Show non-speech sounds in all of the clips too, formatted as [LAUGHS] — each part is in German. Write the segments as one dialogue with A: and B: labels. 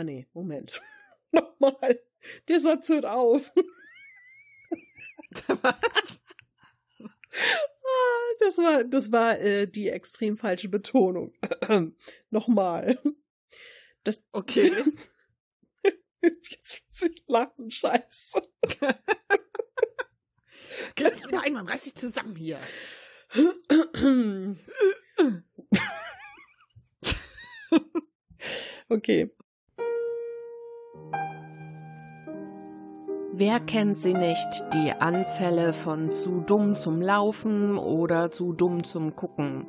A: Ah nee, Moment. [LAUGHS] Nochmal. Der Satz hört auf. [LAUGHS]
B: Was?
A: Ah, das war, das war äh, die extrem falsche Betonung. [CLEARS THROAT] Nochmal. Das,
B: Okay. [LAUGHS]
A: Jetzt muss ich lachen, scheiße.
B: Griff dich wieder ein, man reiß dich zusammen hier. [CLEARS THROAT]
A: Okay. Wer kennt sie nicht, die Anfälle von zu dumm zum Laufen oder zu dumm zum Gucken?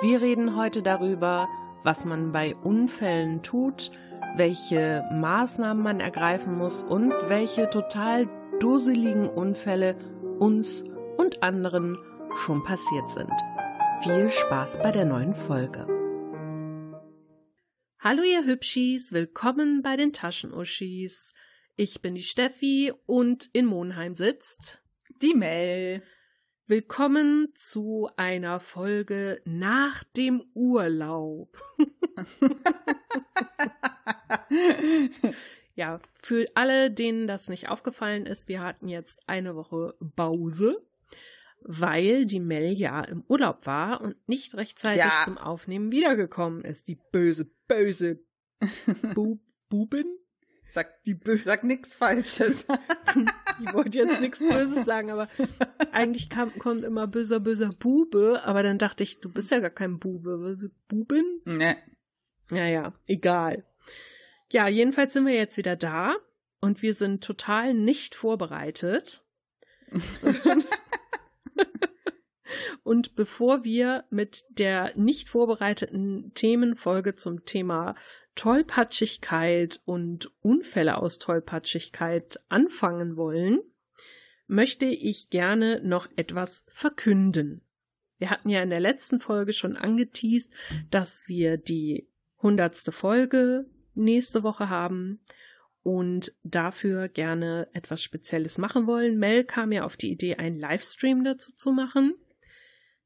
A: Wir reden heute darüber, was man bei Unfällen tut, welche Maßnahmen man ergreifen muss und welche total dusseligen Unfälle uns und anderen schon passiert sind. Viel Spaß bei der neuen Folge. Hallo ihr Hübschis, willkommen bei den Taschenuschis. Ich bin die Steffi und in Monheim sitzt.
B: Die Mel.
A: Willkommen zu einer Folge nach dem Urlaub. [LAUGHS] ja, für alle, denen das nicht aufgefallen ist, wir hatten jetzt eine Woche Pause, weil die Mel ja im Urlaub war und nicht rechtzeitig
B: Ja.
A: zum Aufnehmen wiedergekommen ist. Die böse, böse [LAUGHS] Bu Buben?
B: Sag, die Bö sag nix Falsches. [LAUGHS]
A: Ich wollte jetzt nichts Böses sagen, aber eigentlich kam, kommt immer böser, böser Bube, aber dann dachte ich, du bist ja gar kein Bube. Buben?
B: ne.
A: Naja, egal. Ja, jedenfalls sind wir jetzt wieder da und wir sind total nicht vorbereitet. [LAUGHS] und bevor wir mit der nicht vorbereiteten Themenfolge zum Thema Tollpatschigkeit und Unfälle aus Tollpatschigkeit anfangen wollen, möchte ich gerne noch etwas verkünden. Wir hatten ja in der letzten Folge schon angeteased, dass wir die hundertste Folge nächste Woche haben und dafür gerne etwas Spezielles machen wollen. Mel kam ja auf die Idee, einen Livestream dazu zu machen.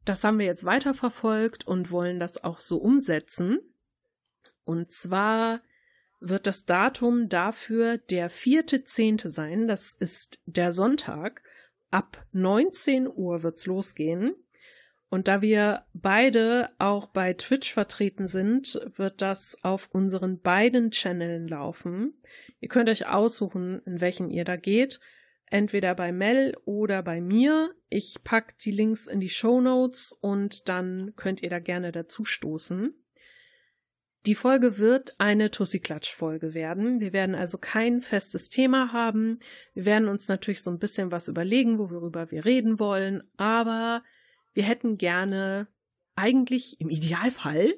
A: Das haben wir jetzt weiterverfolgt und wollen das auch so umsetzen. Und zwar wird das Datum dafür der vierte Zehnte sein. Das ist der Sonntag. Ab 19 Uhr wird's losgehen. Und da wir beide auch bei Twitch vertreten sind, wird das auf unseren beiden Channeln laufen. Ihr könnt euch aussuchen, in welchen ihr da geht. Entweder bei Mel oder bei mir. Ich pack die Links in die Show Notes und dann könnt ihr da gerne dazu stoßen. Die Folge wird eine Tussi-Klatsch-Folge werden. Wir werden also kein festes Thema haben. Wir werden uns natürlich so ein bisschen was überlegen, worüber wir reden wollen, aber wir hätten gerne eigentlich im Idealfall,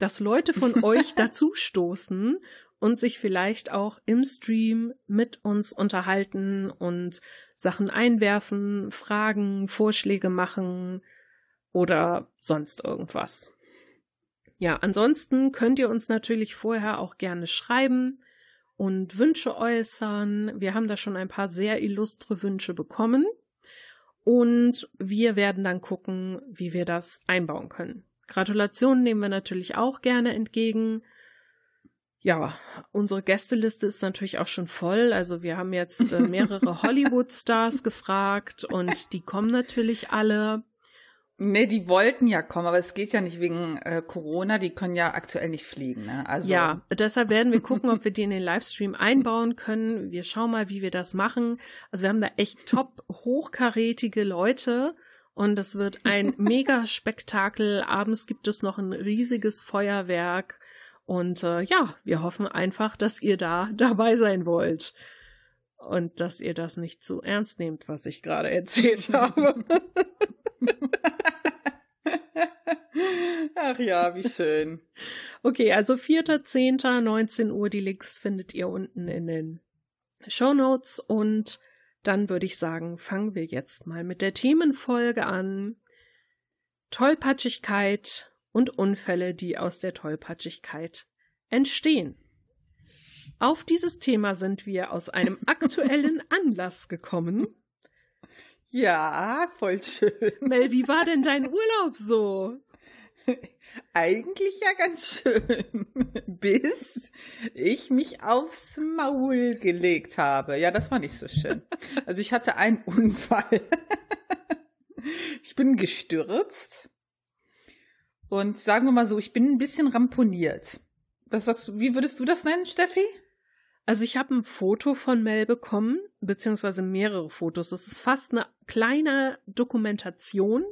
A: dass Leute von [LAUGHS] euch dazu stoßen und sich vielleicht auch im Stream mit uns unterhalten und Sachen einwerfen, Fragen, Vorschläge machen oder sonst irgendwas. Ja, ansonsten könnt ihr uns natürlich vorher auch gerne schreiben und Wünsche äußern. Wir haben da schon ein paar sehr illustre Wünsche bekommen. Und wir werden dann gucken, wie wir das einbauen können. Gratulationen nehmen wir natürlich auch gerne entgegen. Ja, unsere Gästeliste ist natürlich auch schon voll. Also wir haben jetzt äh, mehrere [LAUGHS] Hollywood-Stars gefragt und die kommen natürlich alle.
B: Ne, die wollten ja kommen, aber es geht ja nicht wegen äh, Corona, die können ja aktuell nicht fliegen, ne? Also
A: Ja, deshalb werden wir gucken, ob wir die in den Livestream einbauen können. Wir schauen mal, wie wir das machen. Also wir haben da echt top hochkarätige Leute und das wird ein [LAUGHS] mega Spektakel. Abends gibt es noch ein riesiges Feuerwerk und äh, ja, wir hoffen einfach, dass ihr da [LAUGHS] dabei sein wollt und dass ihr das nicht zu ernst nehmt, was ich gerade erzählt [LAUGHS] habe.
B: Ach ja, wie schön.
A: Okay, also 4.10., 19 Uhr, die Links findet ihr unten in den Show Notes und dann würde ich sagen, fangen wir jetzt mal mit der Themenfolge an. Tollpatschigkeit und Unfälle, die aus der Tollpatschigkeit entstehen. Auf dieses Thema sind wir aus einem [LAUGHS] aktuellen Anlass gekommen.
B: Ja, voll schön.
A: Mel, wie war denn dein Urlaub so?
B: Eigentlich ja ganz schön, [LAUGHS] bis ich mich aufs Maul gelegt habe. Ja, das war nicht so schön. Also ich hatte einen Unfall. [LAUGHS] Ich bin gestürzt und sagen wir mal so, ich bin ein bisschen ramponiert. Was sagst du, wie würdest du das nennen, Steffi?
A: Also ich habe ein Foto von Mel bekommen, beziehungsweise mehrere Fotos. Das ist fast eine kleine Dokumentation,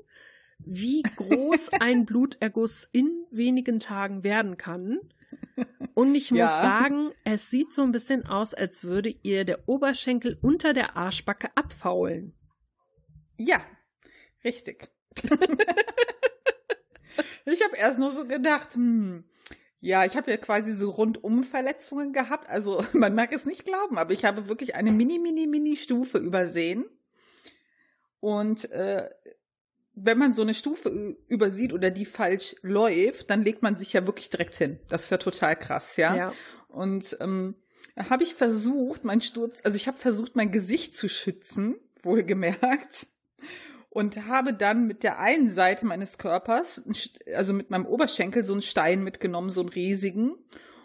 A: wie groß [LAUGHS] ein Bluterguss in wenigen Tagen werden kann. Und ich muss ja. sagen, es sieht so ein bisschen aus, als würde ihr der Oberschenkel unter der Arschbacke abfaulen.
B: Ja, richtig. [LAUGHS] ich habe erst nur so gedacht, hm, ja, ich habe ja quasi so rundum Verletzungen gehabt. Also [LAUGHS] man mag es nicht glauben, aber ich habe wirklich eine mini, mini, mini Stufe übersehen. Und äh, wenn man so eine Stufe übersieht oder die falsch läuft, dann legt man sich ja wirklich direkt hin. Das ist ja total krass, ja. ja. Und ähm, habe ich versucht, mein Sturz, also ich habe versucht, mein Gesicht zu schützen, wohlgemerkt und habe dann mit der einen Seite meines Körpers, also mit meinem Oberschenkel, so einen Stein mitgenommen, so einen riesigen.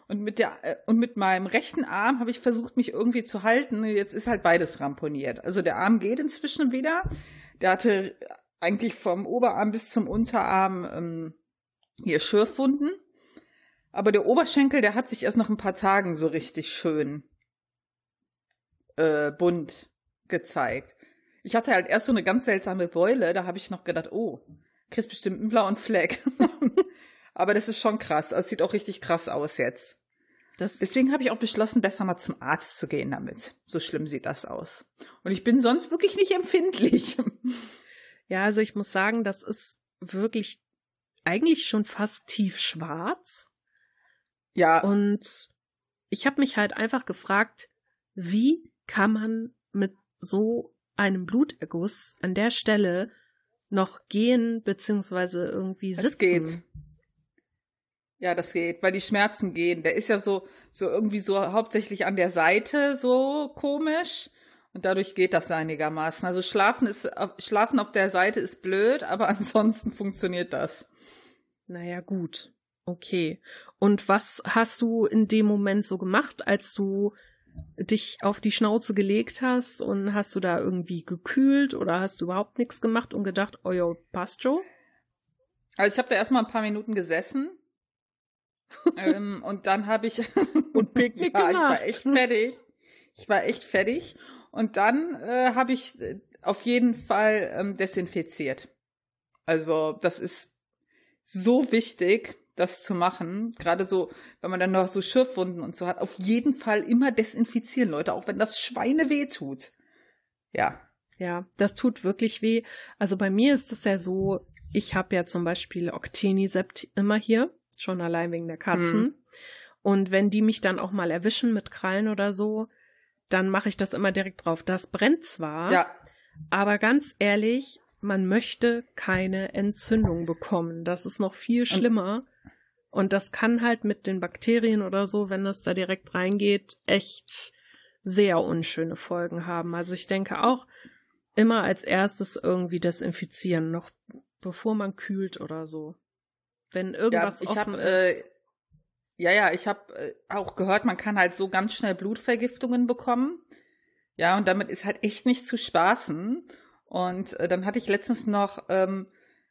B: Und mit der äh, und mit meinem rechten Arm habe ich versucht, mich irgendwie zu halten. Jetzt ist halt beides ramponiert. Also der Arm geht inzwischen wieder. Der hatte eigentlich vom Oberarm bis zum Unterarm ähm, hier Schürfwunden. Aber der Oberschenkel, der hat sich erst nach ein paar Tagen so richtig schön äh, bunt gezeigt. Ich hatte halt erst so eine ganz seltsame Beule, da habe ich noch gedacht, oh, kriegst bestimmt einen blauen Fleck. [LAUGHS] Aber das ist schon krass. Es sieht auch richtig krass aus jetzt. Das Deswegen habe ich auch beschlossen, besser mal zum Arzt zu gehen damit. So schlimm sieht das aus. Und ich bin sonst wirklich nicht empfindlich. [LAUGHS]
A: Ja, also ich muss sagen, das ist wirklich eigentlich schon fast tiefschwarz. Ja. Und ich habe mich halt einfach gefragt, wie kann man mit so einem Bluterguss an der Stelle noch gehen beziehungsweise irgendwie sitzen. Das geht.
B: Ja, das geht, weil die Schmerzen gehen. Der ist ja so, so irgendwie so hauptsächlich an der Seite so komisch. Und dadurch geht das einigermaßen. Also schlafen ist, schlafen auf der Seite ist blöd, aber [LAUGHS] ansonsten funktioniert das.
A: Naja, gut. Okay. Und was hast du in dem Moment so gemacht, als du dich auf die Schnauze gelegt hast und hast du da irgendwie gekühlt oder hast du überhaupt nichts gemacht und gedacht, oh jo, passt schon?
B: Also ich habe da erstmal ein paar Minuten gesessen [LAUGHS] ähm, und dann habe ich [LAUGHS]
A: und Picknick ja, gemacht.
B: Ich war echt fertig. Ich war echt fertig und dann äh, habe ich äh, auf jeden Fall ähm, desinfiziert. Also das ist so wichtig, das zu machen. Gerade so, wenn man dann noch so Schürfwunden und so hat. Auf jeden Fall immer desinfizieren, Leute, auch wenn das Schweine weh tut. Ja.
A: Ja, das tut wirklich weh. Also bei mir ist es ja so, ich habe ja zum Beispiel Octenisept immer hier, schon allein wegen der Katzen. Hm. Und wenn die mich dann auch mal erwischen mit Krallen oder so, dann mache ich das immer direkt drauf. Das brennt zwar, ja. aber ganz ehrlich, man möchte keine Entzündung bekommen. Das ist noch viel schlimmer. Und das kann halt mit den Bakterien oder so, wenn das da direkt reingeht, echt sehr unschöne Folgen haben. Also ich denke auch immer als erstes irgendwie desinfizieren, noch bevor man kühlt oder so. Wenn irgendwas ja, offen hab, äh, ist.
B: Äh, ja, ja, ich habe äh, auch gehört, man kann halt so ganz schnell Blutvergiftungen bekommen. Ja, und damit ist halt echt nicht zu spaßen. Und äh, dann hatte ich letztens noch ähm,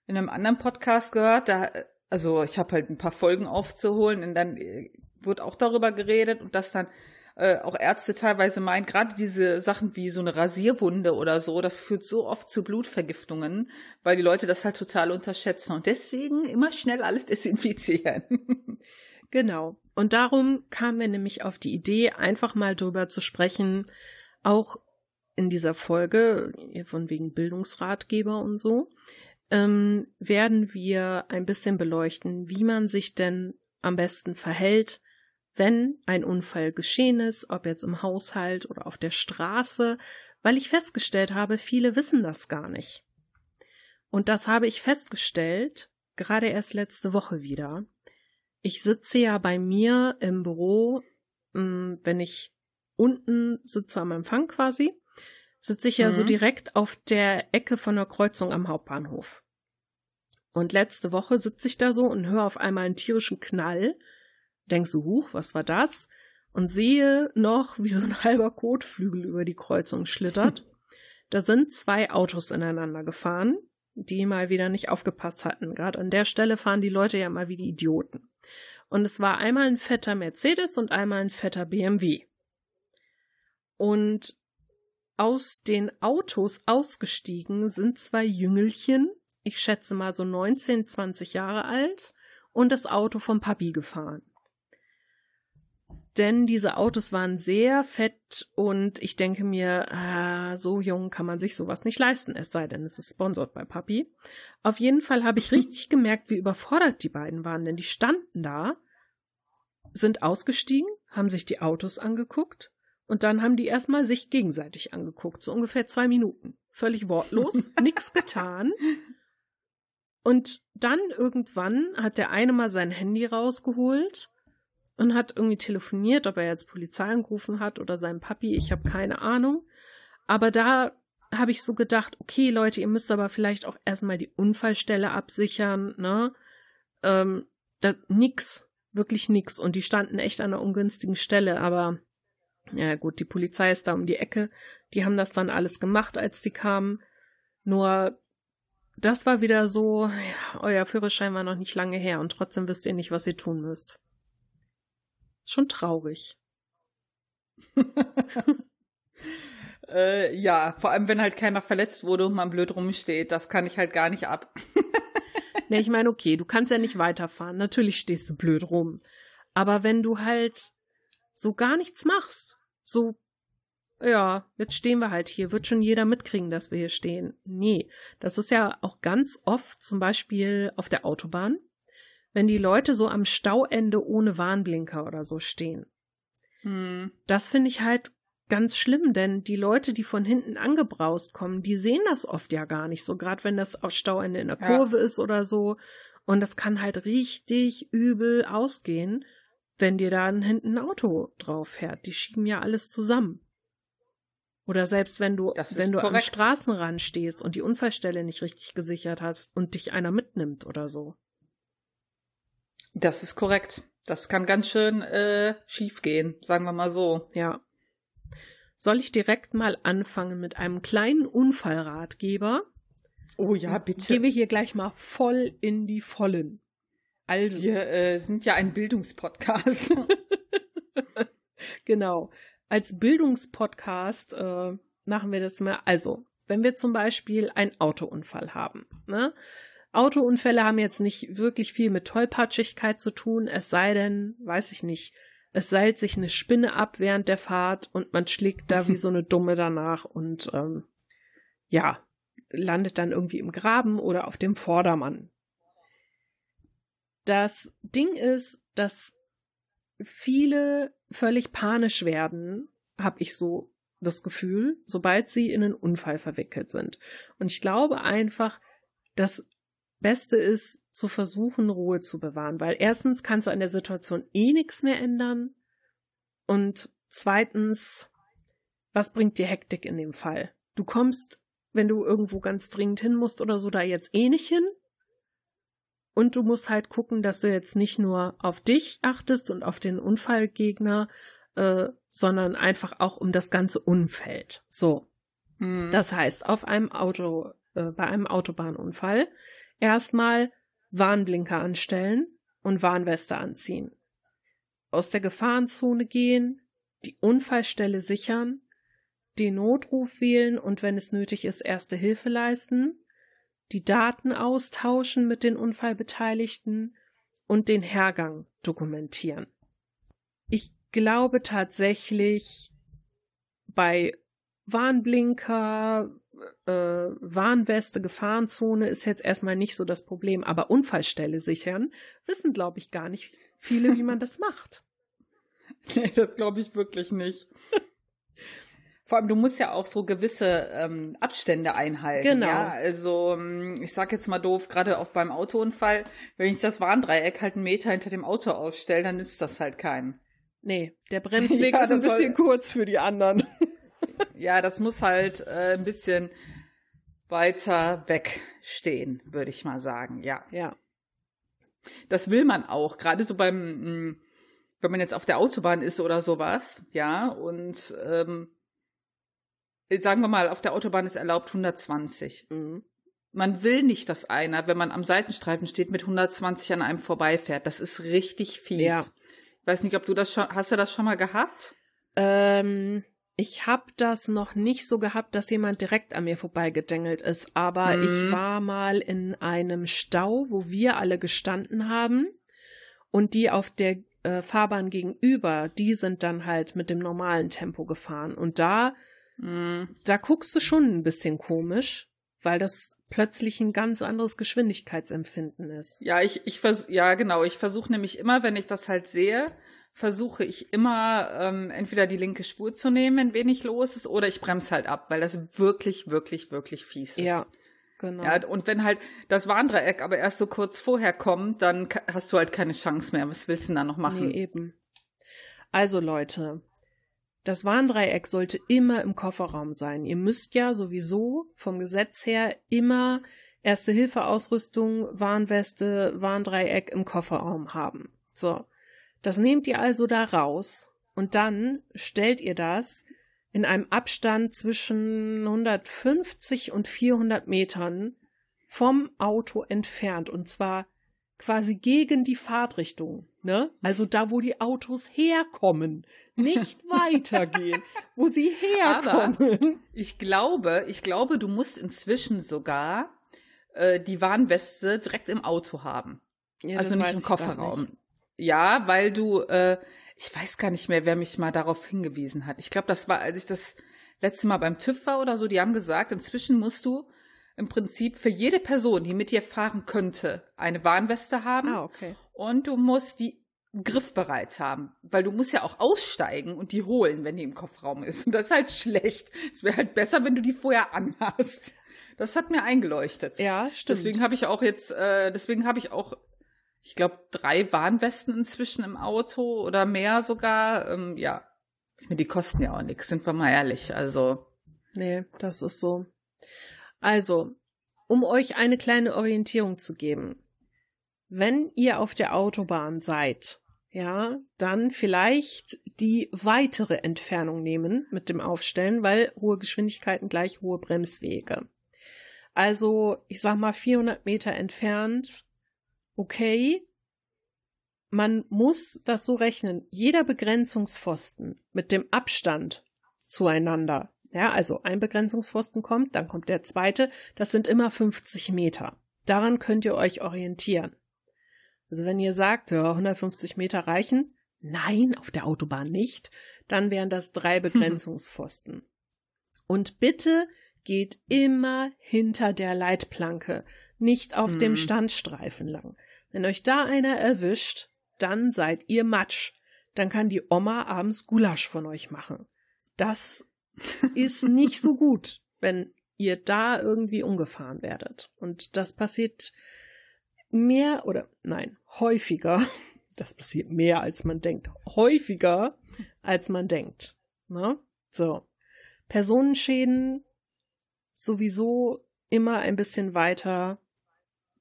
B: in einem anderen Podcast gehört, da, also ich habe halt ein paar Folgen aufzuholen und dann äh, wird auch darüber geredet und dass dann äh, auch Ärzte teilweise meinen, gerade diese Sachen wie so eine Rasierwunde oder so, das führt so oft zu Blutvergiftungen, weil die Leute das halt total unterschätzen und deswegen immer schnell alles [LAUGHS] desinfizieren.
A: genau. Und darum kamen wir nämlich auf die Idee, einfach mal drüber zu sprechen, auch in dieser Folge, von wegen Bildungsratgeber und so, ähm, werden wir ein bisschen beleuchten, wie man sich denn am besten verhält, wenn ein Unfall geschehen ist, ob jetzt im Haushalt oder auf der Straße, weil ich festgestellt habe, viele wissen das gar nicht. Und das habe ich festgestellt, gerade erst letzte Woche wieder. Ich sitze ja bei mir im Büro, hm, wenn ich unten sitze am Empfang quasi, sitze ich ja mhm. so direkt auf der Ecke von der Kreuzung am Hauptbahnhof. Und letzte Woche sitze ich da so und höre auf einmal einen tierischen Knall. Denk so, huch, was war das? Und sehe noch, wie so ein [LAUGHS] halber Kotflügel über die Kreuzung schlittert. da sind zwei Autos ineinander gefahren, die mal wieder nicht aufgepasst hatten. Gerade an der Stelle fahren die Leute ja mal wie die Idioten. Und es war einmal ein fetter Mercedes und einmal ein fetter BMW. Und aus den Autos ausgestiegen sind zwei Jüngelchen, ich schätze mal so 19, 20 Jahre alt, und das Auto vom Papi gefahren. Denn diese Autos waren sehr fett und ich denke mir, ah, so jung kann man sich sowas nicht leisten, es sei denn, es ist sponsored bei Papi. Auf jeden Fall habe ich richtig [LAUGHS] gemerkt, wie überfordert die beiden waren, denn die standen da, sind ausgestiegen, haben sich die Autos angeguckt und dann haben die erstmal sich gegenseitig angeguckt, so ungefähr zwei Minuten. Völlig wortlos, [LAUGHS] nix getan. Und dann irgendwann hat der eine mal sein Handy rausgeholt und hat irgendwie telefoniert, ob er jetzt Polizei angerufen hat oder seinen Papi, ich habe keine Ahnung. Aber da habe ich so gedacht, okay, Leute, ihr müsst aber vielleicht auch erstmal die Unfallstelle absichern, ne? Ähm, da, nix, wirklich nix. Und die standen echt an einer ungünstigen Stelle, aber ja gut, die Polizei ist da um die Ecke. Die haben das dann alles gemacht, als die kamen. Nur das war wieder so, ja, euer Führerschein war noch nicht lange her und trotzdem wisst ihr nicht, was ihr tun müsst. Schon traurig. [LAUGHS]
B: äh, ja, vor allem wenn halt keiner verletzt wurde und man blöd rumsteht, das kann ich halt gar nicht ab. [LAUGHS]
A: ne, ich meine, okay, du kannst ja nicht weiterfahren. Natürlich stehst du blöd rum. Aber wenn du halt so gar nichts machst, so, ja, jetzt stehen wir halt hier, wird schon jeder mitkriegen, dass wir hier stehen. Nee, das ist ja auch ganz oft zum Beispiel auf der Autobahn, wenn die Leute so am Stauende ohne Warnblinker oder so stehen. Hm. Das finde ich halt ganz schlimm, denn die Leute, die von hinten angebraust kommen, die sehen das oft ja gar nicht so, gerade wenn das Stauende in der Kurve ja. ist oder so. Und das kann halt richtig übel ausgehen wenn dir da hinten ein Auto drauf fährt. Die schieben ja alles zusammen. Oder selbst wenn du, wenn du korrekt. am Straßenrand stehst und die Unfallstelle nicht richtig gesichert hast und dich einer mitnimmt oder so.
B: Das ist korrekt. Das kann ganz schön äh, schief gehen, sagen wir mal so.
A: Ja. Soll ich direkt mal anfangen mit einem kleinen Unfallratgeber?
B: Oh ja, bitte.
A: Gehen wir hier gleich mal voll in die Vollen.
B: Also. Wir äh, sind ja ein Bildungspodcast. [LAUGHS]
A: genau. Als Bildungspodcast äh, machen wir das mal. Also, wenn wir zum Beispiel einen Autounfall haben, ne? Autounfälle haben jetzt nicht wirklich viel mit Tollpatschigkeit zu tun, es sei denn, weiß ich nicht, es seilt sich eine Spinne ab während der Fahrt und man schlägt da wie so eine [LAUGHS] Dumme danach und ähm, ja, landet dann irgendwie im Graben oder auf dem Vordermann. Das Ding ist, dass viele völlig panisch werden, habe ich so das Gefühl, sobald sie in einen Unfall verwickelt sind. Und ich glaube einfach, das Beste ist, zu versuchen, Ruhe zu bewahren, weil erstens kannst du an der Situation eh nichts mehr ändern und zweitens, was bringt dir Hektik in dem Fall? Du kommst, wenn du irgendwo ganz dringend hin musst oder so, da jetzt eh nicht hin, und du musst halt gucken, dass du jetzt nicht nur auf dich achtest und auf den Unfallgegner, äh, sondern einfach auch um das ganze Umfeld. So. Mhm. Das heißt, auf einem Auto, äh, bei einem Autobahnunfall erstmal Warnblinker anstellen und Warnweste anziehen. Aus der Gefahrenzone gehen, die Unfallstelle sichern, den Notruf wählen und wenn es nötig ist, erste Hilfe leisten die Daten austauschen mit den Unfallbeteiligten und den Hergang dokumentieren. Ich glaube tatsächlich bei Warnblinker, äh, Warnweste, Gefahrenzone ist jetzt erstmal nicht so das Problem, aber Unfallstelle sichern, wissen, glaube ich, gar nicht viele, wie man [LAUGHS] das macht.
B: Nee, das glaube ich wirklich nicht. Vor allem, du musst ja auch so gewisse ähm, Abstände einhalten. Genau. Ja? Also, ähm, ich sag jetzt mal doof, gerade auch beim Autounfall, wenn ich das Warndreieck halt einen Meter hinter dem Auto aufstelle, dann nützt das halt keinen.
A: Nee, der [LAUGHS] Bremsweg ja, ist ein bisschen soll, kurz für die anderen. [LAUGHS]
B: ja, das muss halt äh, ein bisschen weiter wegstehen, würde ich mal sagen, ja.
A: Ja.
B: Das will man auch, gerade so beim, mm, wenn man jetzt auf der Autobahn ist oder sowas, ja, und ähm, sagen wir mal, auf der Autobahn ist erlaubt 120.
A: Mhm.
B: Man will nicht, dass einer, wenn man am Seitenstreifen steht, mit 120 an einem vorbeifährt. Das ist richtig fies.
A: Ja.
B: Ich weiß nicht, ob du das schon, hast du das schon mal gehabt?
A: Ähm, ich habe das noch nicht so gehabt, dass jemand direkt an mir vorbeigedengelt ist, aber
B: Mhm.
A: ich war mal in einem Stau, wo wir alle gestanden haben und die auf der äh, Fahrbahn gegenüber, die sind dann halt mit dem normalen Tempo gefahren und da
B: Mhm.
A: da guckst du schon ein bisschen komisch, weil das plötzlich ein ganz anderes Geschwindigkeitsempfinden ist.
B: Ja, ich, ich vers ja, genau. Ich versuche nämlich immer, wenn ich das halt sehe, versuche ich immer ähm, entweder die linke Spur zu nehmen, wenn wenig los ist, oder ich bremse halt ab, weil das wirklich, wirklich, wirklich fies ist.
A: Ja, genau.
B: Ja, und wenn halt das Warndreieck aber erst so kurz vorher kommt, dann hast du halt keine Chance mehr. Was willst du denn da noch machen?
A: Nee, eben. Also Leute, das Warndreieck sollte immer im Kofferraum sein. Ihr müsst ja sowieso vom Gesetz her immer Erste-Hilfe-Ausrüstung, Warnweste, Warndreieck im Kofferraum haben. So. Das nehmt ihr also da raus und dann stellt ihr das in einem Abstand zwischen 150 und 400 Metern vom Auto entfernt und zwar quasi gegen die Fahrtrichtung, ne? Also da, wo die Autos herkommen, nicht [LAUGHS] weitergehen, wo sie herkommen.
B: Ich glaube, ich glaube, du musst inzwischen sogar äh, die Warnweste direkt im Auto haben.
A: Ja,
B: also nicht im Kofferraum.
A: nicht.
B: Ja, weil du, äh, ich weiß gar nicht mehr, wer mich mal darauf hingewiesen hat. Ich glaube, das war, als ich das letzte Mal beim TÜV war oder so, die haben gesagt, inzwischen musst du im Prinzip für jede Person, die mit dir fahren könnte, eine Warnweste haben
A: Ah, okay.
B: Und du musst die griffbereit haben, weil du musst ja auch aussteigen und die holen, wenn die im Kofferraum ist. Und das ist halt schlecht. Es wäre halt besser, wenn du die vorher anhast. Das hat mir eingeleuchtet.
A: Ja, stimmt.
B: Deswegen habe ich auch jetzt, äh, deswegen habe ich auch, ich glaube, drei Warnwesten inzwischen im Auto oder mehr sogar. Ähm, ja, ich meine, die kosten ja auch nichts, sind wir mal ehrlich. Also,
A: Nee, das ist so. Also, um euch eine kleine Orientierung zu geben. Wenn ihr auf der Autobahn seid, ja, dann vielleicht die weitere Entfernung nehmen mit dem Aufstellen, weil hohe Geschwindigkeiten gleich hohe Bremswege. Also, ich sag mal 400 Meter entfernt, okay. Man muss das so rechnen. Jeder Begrenzungspfosten mit dem Abstand zueinander ja, also ein Begrenzungspfosten kommt, dann kommt der zweite. Das sind immer 50 Meter. Daran könnt ihr euch orientieren. Also wenn ihr sagt, ja, 150 Meter reichen, nein, auf der Autobahn nicht, dann wären das drei Begrenzungspfosten. Und bitte geht immer hinter der Leitplanke, nicht auf dem
B: Mhm.
A: Standstreifen lang. Wenn euch da einer erwischt, dann seid ihr Matsch. Dann kann die Oma abends Gulasch von euch machen. Das [LAUGHS] ist nicht so gut, wenn ihr da irgendwie umgefahren werdet. Und das passiert mehr oder nein, häufiger. [LAUGHS] Das passiert mehr als man denkt. Häufiger als man denkt. Ne? So. Personenschäden sowieso immer ein bisschen weiter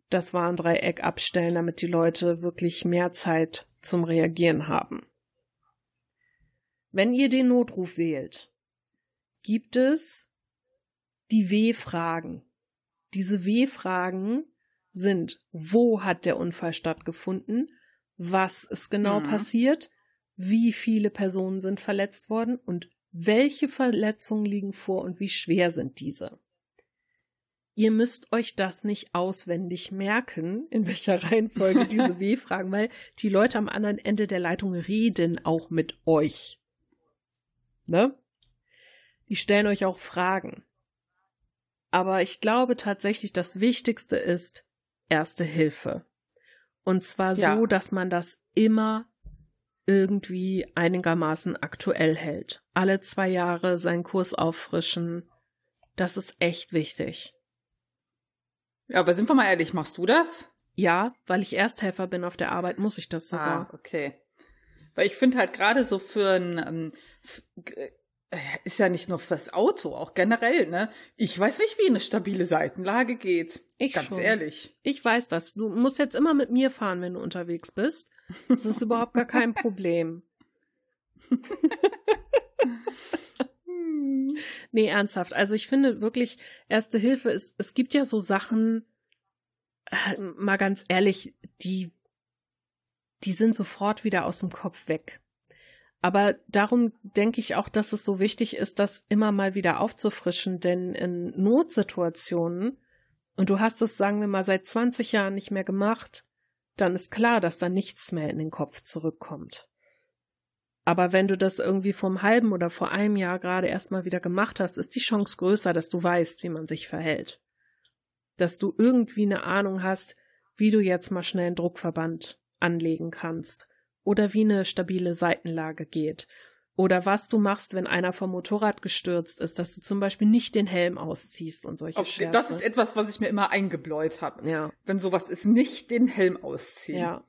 A: das Warndreieck abstellen, damit die Leute wirklich mehr Zeit zum Reagieren haben. Wenn ihr den Notruf wählt, gibt es die W-Fragen. Diese W-Fragen sind, wo hat der Unfall stattgefunden? Was ist genau
B: Mhm.
A: passiert? Wie viele Personen sind verletzt worden? Und welche Verletzungen liegen vor und wie schwer sind diese? Ihr müsst euch das nicht auswendig merken, in welcher [LAUGHS] Reihenfolge diese [LAUGHS] W-Fragen, weil die Leute am anderen Ende der Leitung reden auch mit euch. Ne? Die stellen euch auch Fragen. Aber ich glaube tatsächlich, das Wichtigste ist Erste Hilfe. Und zwar
B: Ja.
A: so, dass man das immer irgendwie einigermaßen aktuell hält. Alle zwei Jahre seinen Kurs auffrischen. Das ist echt wichtig.
B: ja, aber sind wir mal ehrlich, machst du das?
A: Ja, weil ich Ersthelfer bin auf der Arbeit, muss ich das sogar.
B: Ah, okay. Weil ich finde halt gerade so für ein, ähm, äh, ist ja nicht nur fürs Auto, auch generell, ne? Ich weiß nicht, wie eine stabile Seitenlage geht.
A: Ich
B: Ganz
A: schon.
B: ehrlich.
A: Ich weiß das. Du musst jetzt immer mit mir fahren, wenn du unterwegs bist. Das ist überhaupt gar kein Problem. [LAUGHS] nee, ernsthaft. Also ich finde wirklich, Erste Hilfe ist, es gibt ja so Sachen, äh, mal ganz ehrlich, die, die sind sofort wieder aus dem Kopf weg. Aber darum denke ich auch, dass es so wichtig ist, das immer mal wieder aufzufrischen, denn in Notsituationen, und du hast es, sagen wir mal, seit 20 Jahren nicht mehr gemacht, dann ist klar, dass da nichts mehr in den Kopf zurückkommt. Aber wenn du das irgendwie vom halben oder vor einem Jahr gerade erstmal wieder gemacht hast, ist die Chance größer, dass du weißt, wie man sich verhält. Dass du irgendwie eine Ahnung hast, wie du jetzt mal schnell einen Druckverband anlegen kannst oder wie eine stabile Seitenlage geht. Oder was du machst, wenn einer vom Motorrad gestürzt ist, dass du zum Beispiel nicht den Helm ausziehst und solche
B: Auf,
A: Scherze.
B: das ist etwas, was ich mir immer eingebläut habe.
A: ja.
B: Wenn sowas ist, nicht den Helm ausziehen.
A: Ja.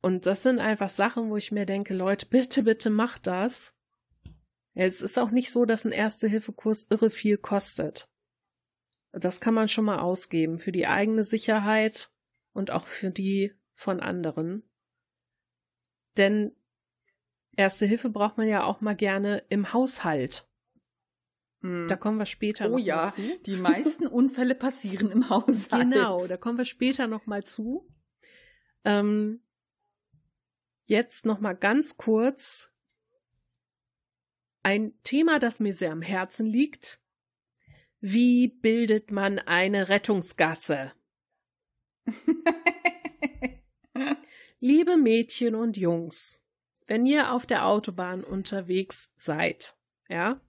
A: Und das sind einfach Sachen, wo ich mir denke, Leute, bitte, bitte macht das. Es ist auch nicht so, dass ein Erste-Hilfe-Kurs irre viel kostet. Das kann man schon mal ausgeben für die eigene Sicherheit und auch für die von anderen. Denn Erste Hilfe braucht man ja auch mal gerne im Haushalt.
B: Hm.
A: Da kommen wir später
B: oh
A: noch
B: ja,
A: mal zu.
B: die meisten [LAUGHS] Unfälle passieren im Haushalt.
A: Genau, da kommen wir später noch mal zu. Ähm, jetzt noch mal ganz kurz ein Thema, das mir sehr am Herzen liegt. Wie bildet man eine Rettungsgasse? [LAUGHS] Liebe Mädchen und Jungs, wenn ihr auf der Autobahn unterwegs seid, ja,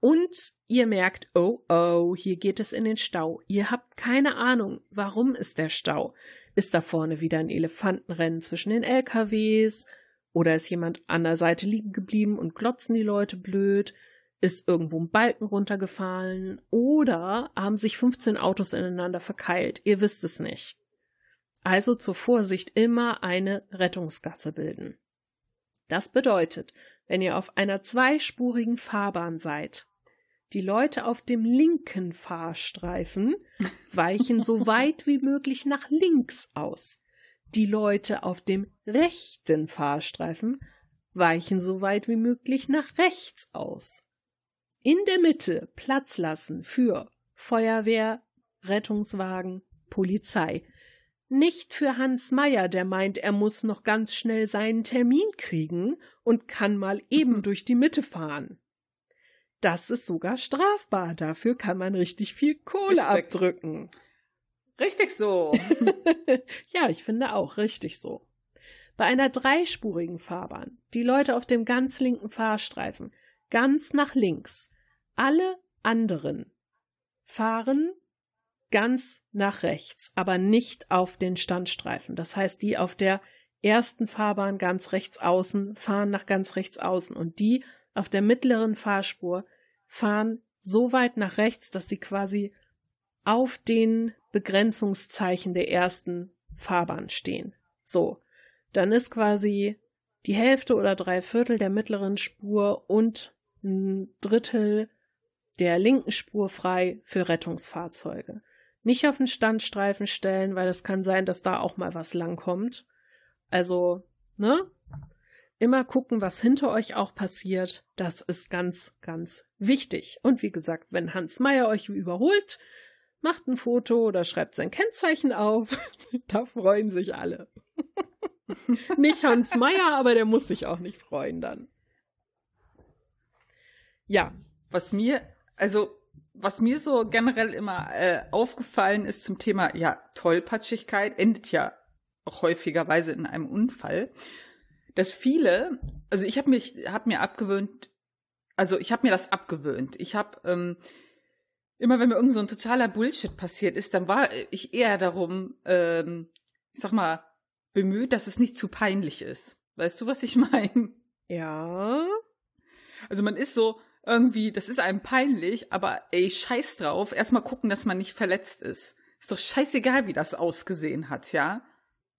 A: und ihr merkt, oh oh, hier geht es in den Stau. Ihr habt keine Ahnung, warum ist der Stau? Ist da vorne wieder ein Elefantenrennen zwischen den LKWs? Oder ist jemand an der Seite liegen geblieben und glotzen die Leute blöd? Ist irgendwo ein Balken runtergefallen? Oder haben sich 15 Autos ineinander verkeilt? Ihr wisst es nicht. Also zur Vorsicht immer eine Rettungsgasse bilden. Das bedeutet, wenn ihr auf einer zweispurigen Fahrbahn seid, die Leute auf dem linken Fahrstreifen [LAUGHS] weichen so weit wie möglich nach links aus. Die Leute auf dem rechten Fahrstreifen weichen so weit wie möglich nach rechts aus. In der Mitte Platz lassen für Feuerwehr, Rettungswagen, Polizei. Nicht für Hans Meier, der meint, er muss noch ganz schnell seinen Termin kriegen und kann mal eben durch die Mitte fahren. Das ist sogar strafbar. Dafür kann man richtig viel Kohle
B: Richtig.
A: abdrücken. [LAUGHS]
B: Richtig so. [LAUGHS]
A: ja, ich finde auch richtig so. Bei einer dreispurigen Fahrbahn, die Leute auf dem ganz linken Fahrstreifen, ganz nach links, alle anderen fahren ganz nach rechts, aber nicht auf den Standstreifen. Das heißt, die auf der ersten Fahrbahn ganz rechts außen fahren nach ganz rechts außen und die auf der mittleren Fahrspur fahren so weit nach rechts, dass sie quasi auf den Begrenzungszeichen der ersten Fahrbahn stehen. So, dann ist quasi die Hälfte oder drei Viertel der mittleren Spur und ein Drittel der linken Spur frei für Rettungsfahrzeuge. Nicht auf den Standstreifen stellen, weil es kann sein, dass da auch mal was langkommt. Also, ne? Immer gucken, was hinter euch auch passiert. Das ist ganz, ganz wichtig. Und wie gesagt, wenn Hans Meyer euch überholt, macht ein Foto oder schreibt sein Kennzeichen auf. [LAUGHS] da freuen sich alle. [LAUGHS] nicht Hans Meyer, aber der muss sich auch nicht freuen dann. Ja,
B: Was mir, also, was mir so generell immer äh, aufgefallen ist zum Thema, ja, Tollpatschigkeit endet ja auch häufigerweise in einem Unfall, dass viele, also ich habe mich, habe mir abgewöhnt, also ich habe mir das abgewöhnt. Ich habe ähm, immer, wenn mir irgend so ein totaler Bullshit passiert ist, dann war ich eher darum, ähm, ich sag mal, bemüht, dass es nicht zu peinlich ist. Weißt du, was ich [LAUGHS] meine?
A: ja,
B: Also man ist so irgendwie, das ist einem peinlich, aber ey, scheiß drauf, erstmal gucken, dass man nicht verletzt ist. Ist doch scheißegal, wie das ausgesehen hat, ja?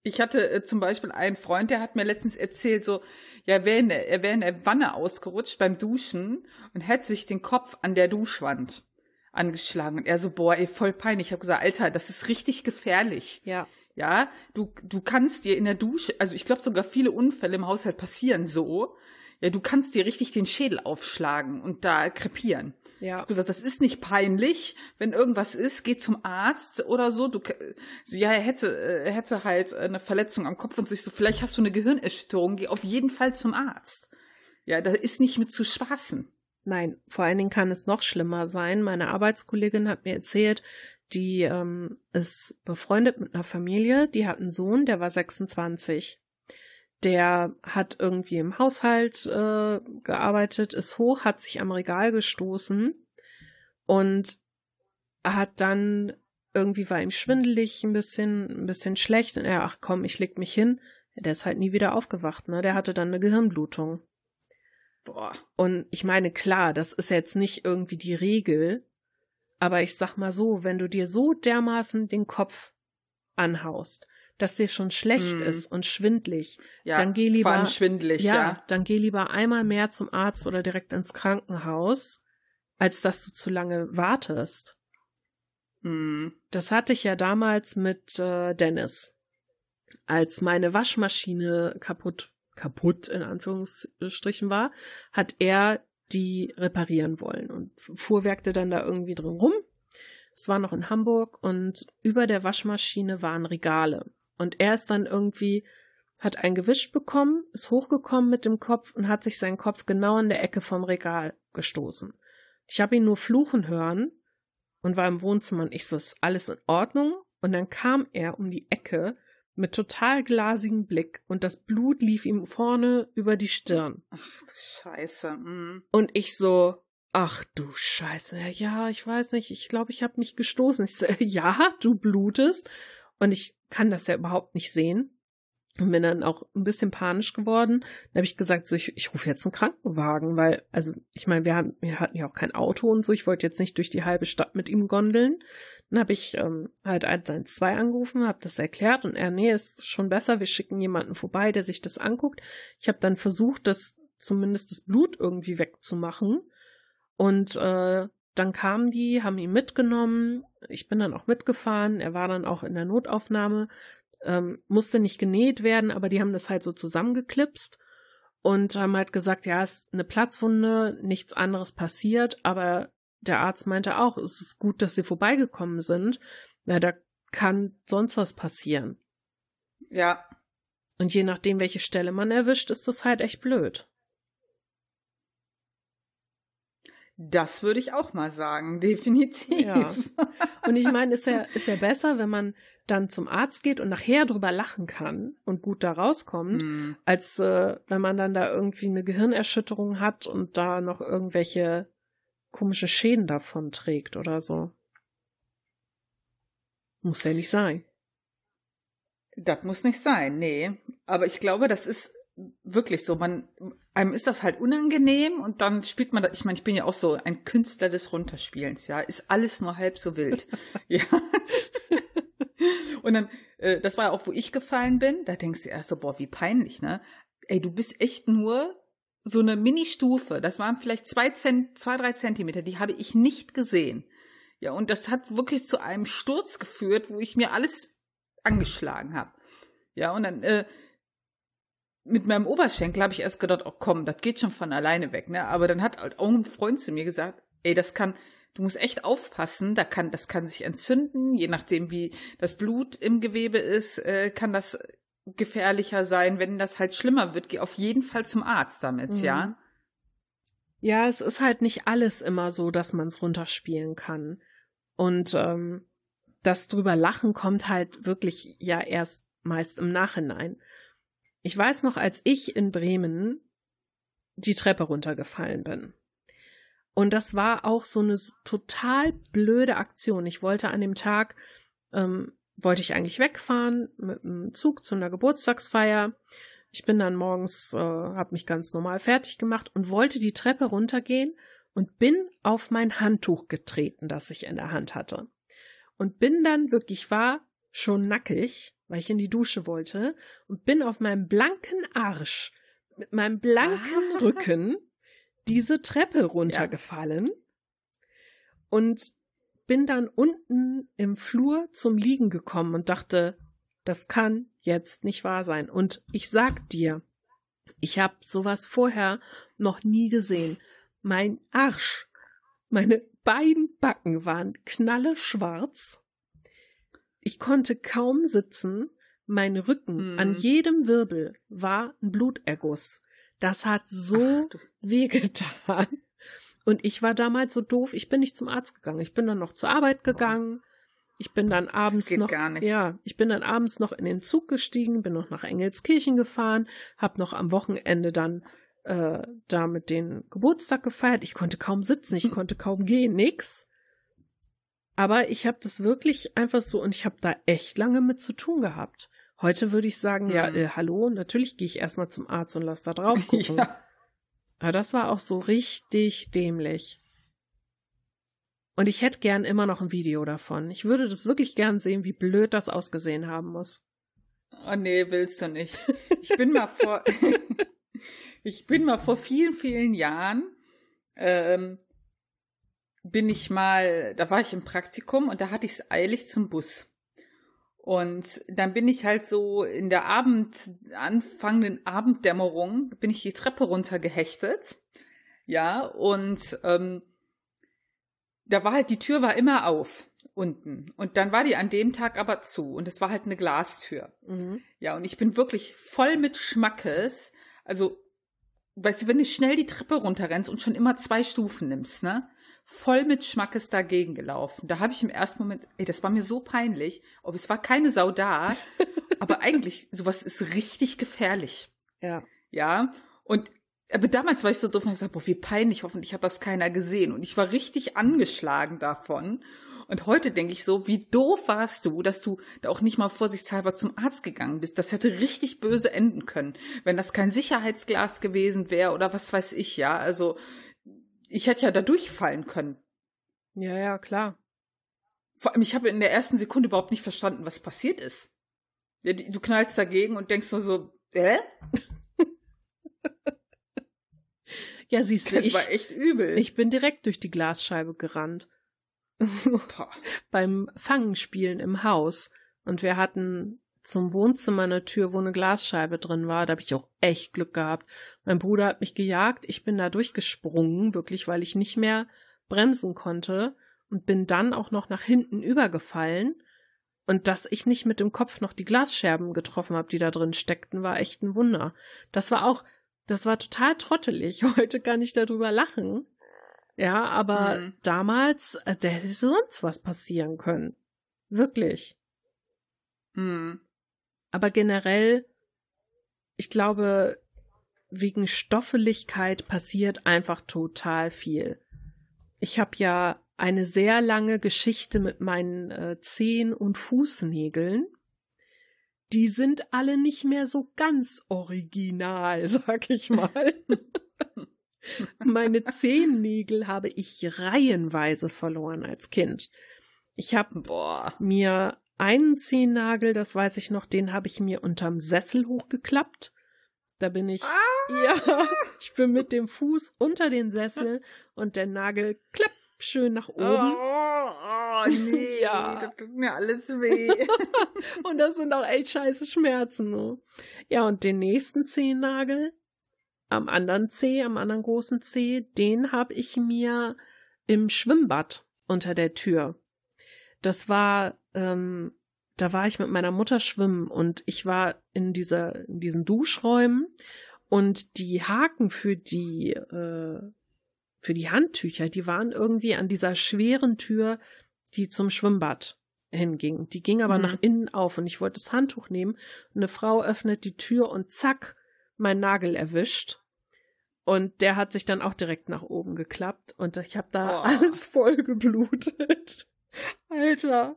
B: Ich hatte äh, zum Beispiel einen Freund, der hat mir letztens erzählt, so, ja, wär in der, er wäre in der Wanne ausgerutscht beim Duschen und hätte sich den Kopf an der Duschwand angeschlagen. Und er so, boah, ey, voll peinlich. Ich habe gesagt, Alter, das ist richtig gefährlich.
A: Ja.
B: Ja, du, du kannst dir in der Dusche, also ich glaube sogar viele Unfälle im Haushalt passieren so. Ja, du kannst dir richtig den Schädel aufschlagen und da krepieren.
A: Ja.
B: Ich habe gesagt, das ist nicht peinlich, wenn irgendwas ist, geh zum Arzt oder so. Du, so, ja, er hätte, er hätte halt eine Verletzung am Kopf und sich so, vielleicht hast du eine Gehirnerschütterung, geh auf jeden Fall zum Arzt. Ja, da ist nicht mit zu spaßen.
A: Nein, vor allen Dingen kann es noch schlimmer sein. Meine Arbeitskollegin hat mir erzählt, die ähm, ist befreundet mit einer Familie, die hat einen Sohn, der war 26. Der hat irgendwie im Haushalt äh, gearbeitet, ist hoch, hat sich am Regal gestoßen und hat dann irgendwie war ihm schwindelig, ein bisschen, ein bisschen schlecht und er, ach komm, ich leg mich hin. Der ist halt nie wieder aufgewacht, ne? Der hatte dann eine Gehirnblutung.
B: Boah.
A: Und ich meine, klar, das ist jetzt nicht irgendwie die Regel, aber ich sag mal so, wenn du dir so dermaßen den Kopf anhaust, dass dir schon schlecht
B: Hm.
A: ist und schwindlig,
B: Ja,
A: dann geh
B: vor
A: lieber,
B: allem schwindelig,
A: ja,
B: ja.
A: dann geh lieber einmal mehr zum Arzt oder direkt ins Krankenhaus, als dass du zu lange wartest.
B: Hm.
A: Das hatte ich ja damals mit äh, Dennis. Als meine Waschmaschine kaputt, kaputt in Anführungsstrichen war, hat er die reparieren wollen und fuhrwerkte dann da irgendwie drin rum. Es war noch in Hamburg und über der Waschmaschine waren Regale. Und er ist dann irgendwie, hat ein gewischt bekommen, ist hochgekommen mit dem Kopf und hat sich seinen Kopf genau in der Ecke vom Regal gestoßen. Ich habe ihn nur fluchen hören und war im Wohnzimmer und ich so, ist alles in Ordnung? Und dann kam er um die Ecke mit total glasigem Blick und das Blut lief ihm vorne über die Stirn.
B: Ach du Scheiße. Hm.
A: Und ich so, ach du Scheiße, ja, ich weiß nicht, ich glaube, ich habe mich gestoßen. Ich so, [LAUGHS] ja, du blutest. Und ich kann das ja überhaupt nicht sehen. Und bin dann auch ein bisschen panisch geworden. Dann habe ich gesagt, so, ich, ich rufe jetzt einen Krankenwagen, weil, also, ich meine, wir, haben, wir hatten ja auch kein Auto und so. Ich wollte jetzt nicht durch die halbe Stadt mit ihm gondeln. Dann habe ich ähm, halt 112 angerufen, habe das erklärt und er, nee, ist schon besser, wir schicken jemanden vorbei, der sich das anguckt. Ich habe dann versucht, das zumindest das Blut irgendwie wegzumachen. Und äh, dann kamen die, haben ihn mitgenommen. Ich bin dann auch mitgefahren. Er war dann auch in der Notaufnahme. Ähm, musste nicht genäht werden, aber die haben das halt so zusammengeklipst und haben halt gesagt, ja, es ist eine Platzwunde, nichts anderes passiert, aber der Arzt meinte auch, es ist gut, dass sie vorbeigekommen sind. Ja, da kann sonst was passieren.
B: Ja.
A: Und je nachdem, welche Stelle man erwischt, ist das halt echt blöd.
B: Das würde ich auch mal sagen, [LAUGHS] definitiv.
A: Ja. Und ich meine, ist ja, ist ja besser, wenn man dann zum Arzt geht und nachher drüber lachen kann und gut da rauskommt,
B: Hm.
A: als äh, wenn man dann da irgendwie eine Gehirnerschütterung hat und da noch irgendwelche komische Schäden davon trägt oder so. Muss ja nicht sein.
B: Das muss nicht sein, nee. Aber ich glaube, das ist wirklich so. Man, einem ist das halt unangenehm und dann spielt man das. Ich meine, ich bin ja auch so ein Künstler des Runterspielens, ja. Ist alles nur halb so wild. [LAUGHS] ja. und dann, äh, das war ja auch, wo ich gefallen bin. Da denkst du erst so, boah, wie peinlich, ne? Ey, du bist echt nur so eine Mini-Stufe. Das waren vielleicht zwei, Zent zwei, drei Zentimeter. Die habe ich nicht gesehen. Ja, und das hat wirklich zu einem Sturz geführt, wo ich mir alles angeschlagen habe. Ja, und dann äh, mit meinem Oberschenkel habe ich erst gedacht, oh komm, das geht schon von alleine weg, ne? Aber dann hat halt auch ein Freund zu mir gesagt, ey, das kann, du musst echt aufpassen, da kann, das kann sich entzünden, je nachdem wie das Blut im Gewebe ist, äh, kann das gefährlicher sein. Wenn das halt schlimmer wird, geh auf jeden Fall zum Arzt damit,
A: Mhm.
B: ja.
A: Ja, es ist halt nicht alles immer so, dass man es runterspielen kann. Und ähm, das drüber lachen kommt halt wirklich ja erst meist im Nachhinein. Ich weiß noch, als ich in Bremen die Treppe runtergefallen bin. Und das war auch so eine total blöde Aktion. Ich wollte an dem Tag, ähm, wollte ich eigentlich wegfahren mit dem Zug zu einer Geburtstagsfeier. Ich bin dann morgens, äh, habe mich ganz normal fertig gemacht und wollte die Treppe runtergehen und bin auf mein Handtuch getreten, das ich in der Hand hatte. Und bin dann wirklich, war schon nackig weil ich in die Dusche wollte und bin auf meinem blanken Arsch mit meinem blanken ah. Rücken diese Treppe runtergefallen ja. und bin dann unten im Flur zum Liegen gekommen und dachte, das kann jetzt nicht wahr sein. Und ich sag dir, ich habe sowas vorher noch nie gesehen. Mein Arsch, meine beiden Backen waren knalle schwarz. Ich konnte kaum sitzen. Mein Rücken hm. an jedem Wirbel war ein Bluterguss. Das hat so wehgetan. Und ich war damals so doof, ich bin nicht zum Arzt gegangen. Ich bin dann noch zur Arbeit gegangen. Ich bin dann abends noch, ja, ich bin dann abends noch in den Zug gestiegen, bin noch nach Engelskirchen gefahren, hab noch am Wochenende dann äh, da mit den Geburtstag gefeiert. Ich konnte kaum sitzen, ich hm. konnte kaum gehen, nix. Aber ich habe das wirklich einfach so und ich habe da echt lange mit zu tun gehabt. Heute würde ich sagen, hm. ja, äh, hallo, natürlich gehe ich erstmal zum Arzt und lass da drauf [LAUGHS] gucken. ja. Aber das war auch so richtig dämlich. Und ich hätte gern immer noch ein Video davon. Ich würde das wirklich gern sehen, wie blöd das ausgesehen haben muss.
B: Oh nee, willst du nicht. Ich bin mal vor, [LAUGHS] [LAUGHS] ich bin mal vor vielen, vielen Jahren, ähm, bin ich mal, da war ich im Praktikum und da hatte ich es eilig zum Bus. Und dann bin ich halt so in der Abend, anfangenden Abenddämmerung, bin ich die Treppe runtergehechtet. Ja, und ähm, da war halt, die Tür war immer auf unten. Und dann war die an dem Tag aber zu. Und es war halt eine Glastür. Mhm. Ja, und ich bin wirklich voll mit Schmackes. Also, weißt du, wenn du schnell die Treppe runterrennst und schon immer zwei Stufen nimmst, ne? Voll mit Schmackes dagegen gelaufen. Da habe ich im ersten Moment, ey, das war mir so peinlich, ob es war keine Sau da, [LAUGHS] aber eigentlich sowas ist richtig gefährlich.
A: Ja.
B: Ja. Und aber damals war ich so doof und ich gesagt, boah, wie peinlich, hoffentlich hat das keiner gesehen. Und ich war richtig angeschlagen davon. Und heute denke ich so, wie doof warst du, dass du da auch nicht mal vorsichtshalber zum Arzt gegangen bist. Das hätte richtig böse enden können, wenn das kein Sicherheitsglas gewesen wäre oder was weiß ich, ja. Also ich hätte ja da durchfallen können.
A: Ja, ja, klar.
B: Vor allem, ich habe in der ersten Sekunde überhaupt nicht verstanden, was passiert ist. Du knallst dagegen und denkst nur so, äh? [LAUGHS]
A: ja, siehst du, das
B: ich, war echt übel.
A: Ich bin direkt durch die Glasscheibe gerannt. [LAUGHS] Beim Fangenspielen im Haus. Und wir hatten zum Wohnzimmer eine Tür, wo eine Glasscheibe drin war. Da habe ich auch echt Glück gehabt. Mein Bruder hat mich gejagt. Ich bin da durchgesprungen, wirklich, weil ich nicht mehr bremsen konnte und bin dann auch noch nach hinten übergefallen. Und dass ich nicht mit dem Kopf noch die Glasscherben getroffen habe, die da drin steckten, war echt ein Wunder. Das war auch, das war total trottelig. Heute kann ich [LAUGHS] darüber lachen. Ja, aber mhm. damals, äh, da hätte sonst was passieren können. Wirklich.
B: Mhm.
A: Aber generell, ich glaube, wegen Stoffeligkeit passiert einfach total viel. Ich habe ja eine sehr lange Geschichte mit meinen äh, Zehen und Fußnägeln. Die sind alle nicht mehr so ganz original, [LAUGHS] sag ich mal. [LAUGHS] Meine Zehennägel habe ich reihenweise verloren als Kind. Ich habe mir einen Zehennagel, das weiß ich noch, den habe ich mir unterm Sessel hochgeklappt. Da bin ich, ah! ja, [LAUGHS] ich bin mit dem Fuß unter den Sessel und der Nagel klappt schön nach oben.
B: Oh, oh [LAUGHS] nee, ja. das tut mir alles weh. [LAUGHS]
A: und das sind auch echt scheiße Schmerzen. Ne? Ja, und den nächsten Zehennagel am anderen Zeh, am anderen großen Zeh, den habe ich mir im Schwimmbad unter der Tür. Das war ähm, da war ich mit meiner Mutter schwimmen und ich war in dieser, in diesen Duschräumen und die Haken für die, äh, für die Handtücher, die waren irgendwie an dieser schweren Tür, die zum Schwimmbad hinging. Die ging aber mhm. nach innen auf und ich wollte das Handtuch nehmen und eine Frau öffnet die Tür und zack, mein Nagel erwischt. Und der hat sich dann auch direkt nach oben geklappt und ich habe da oh. [LAUGHS] alles voll geblutet. Alter.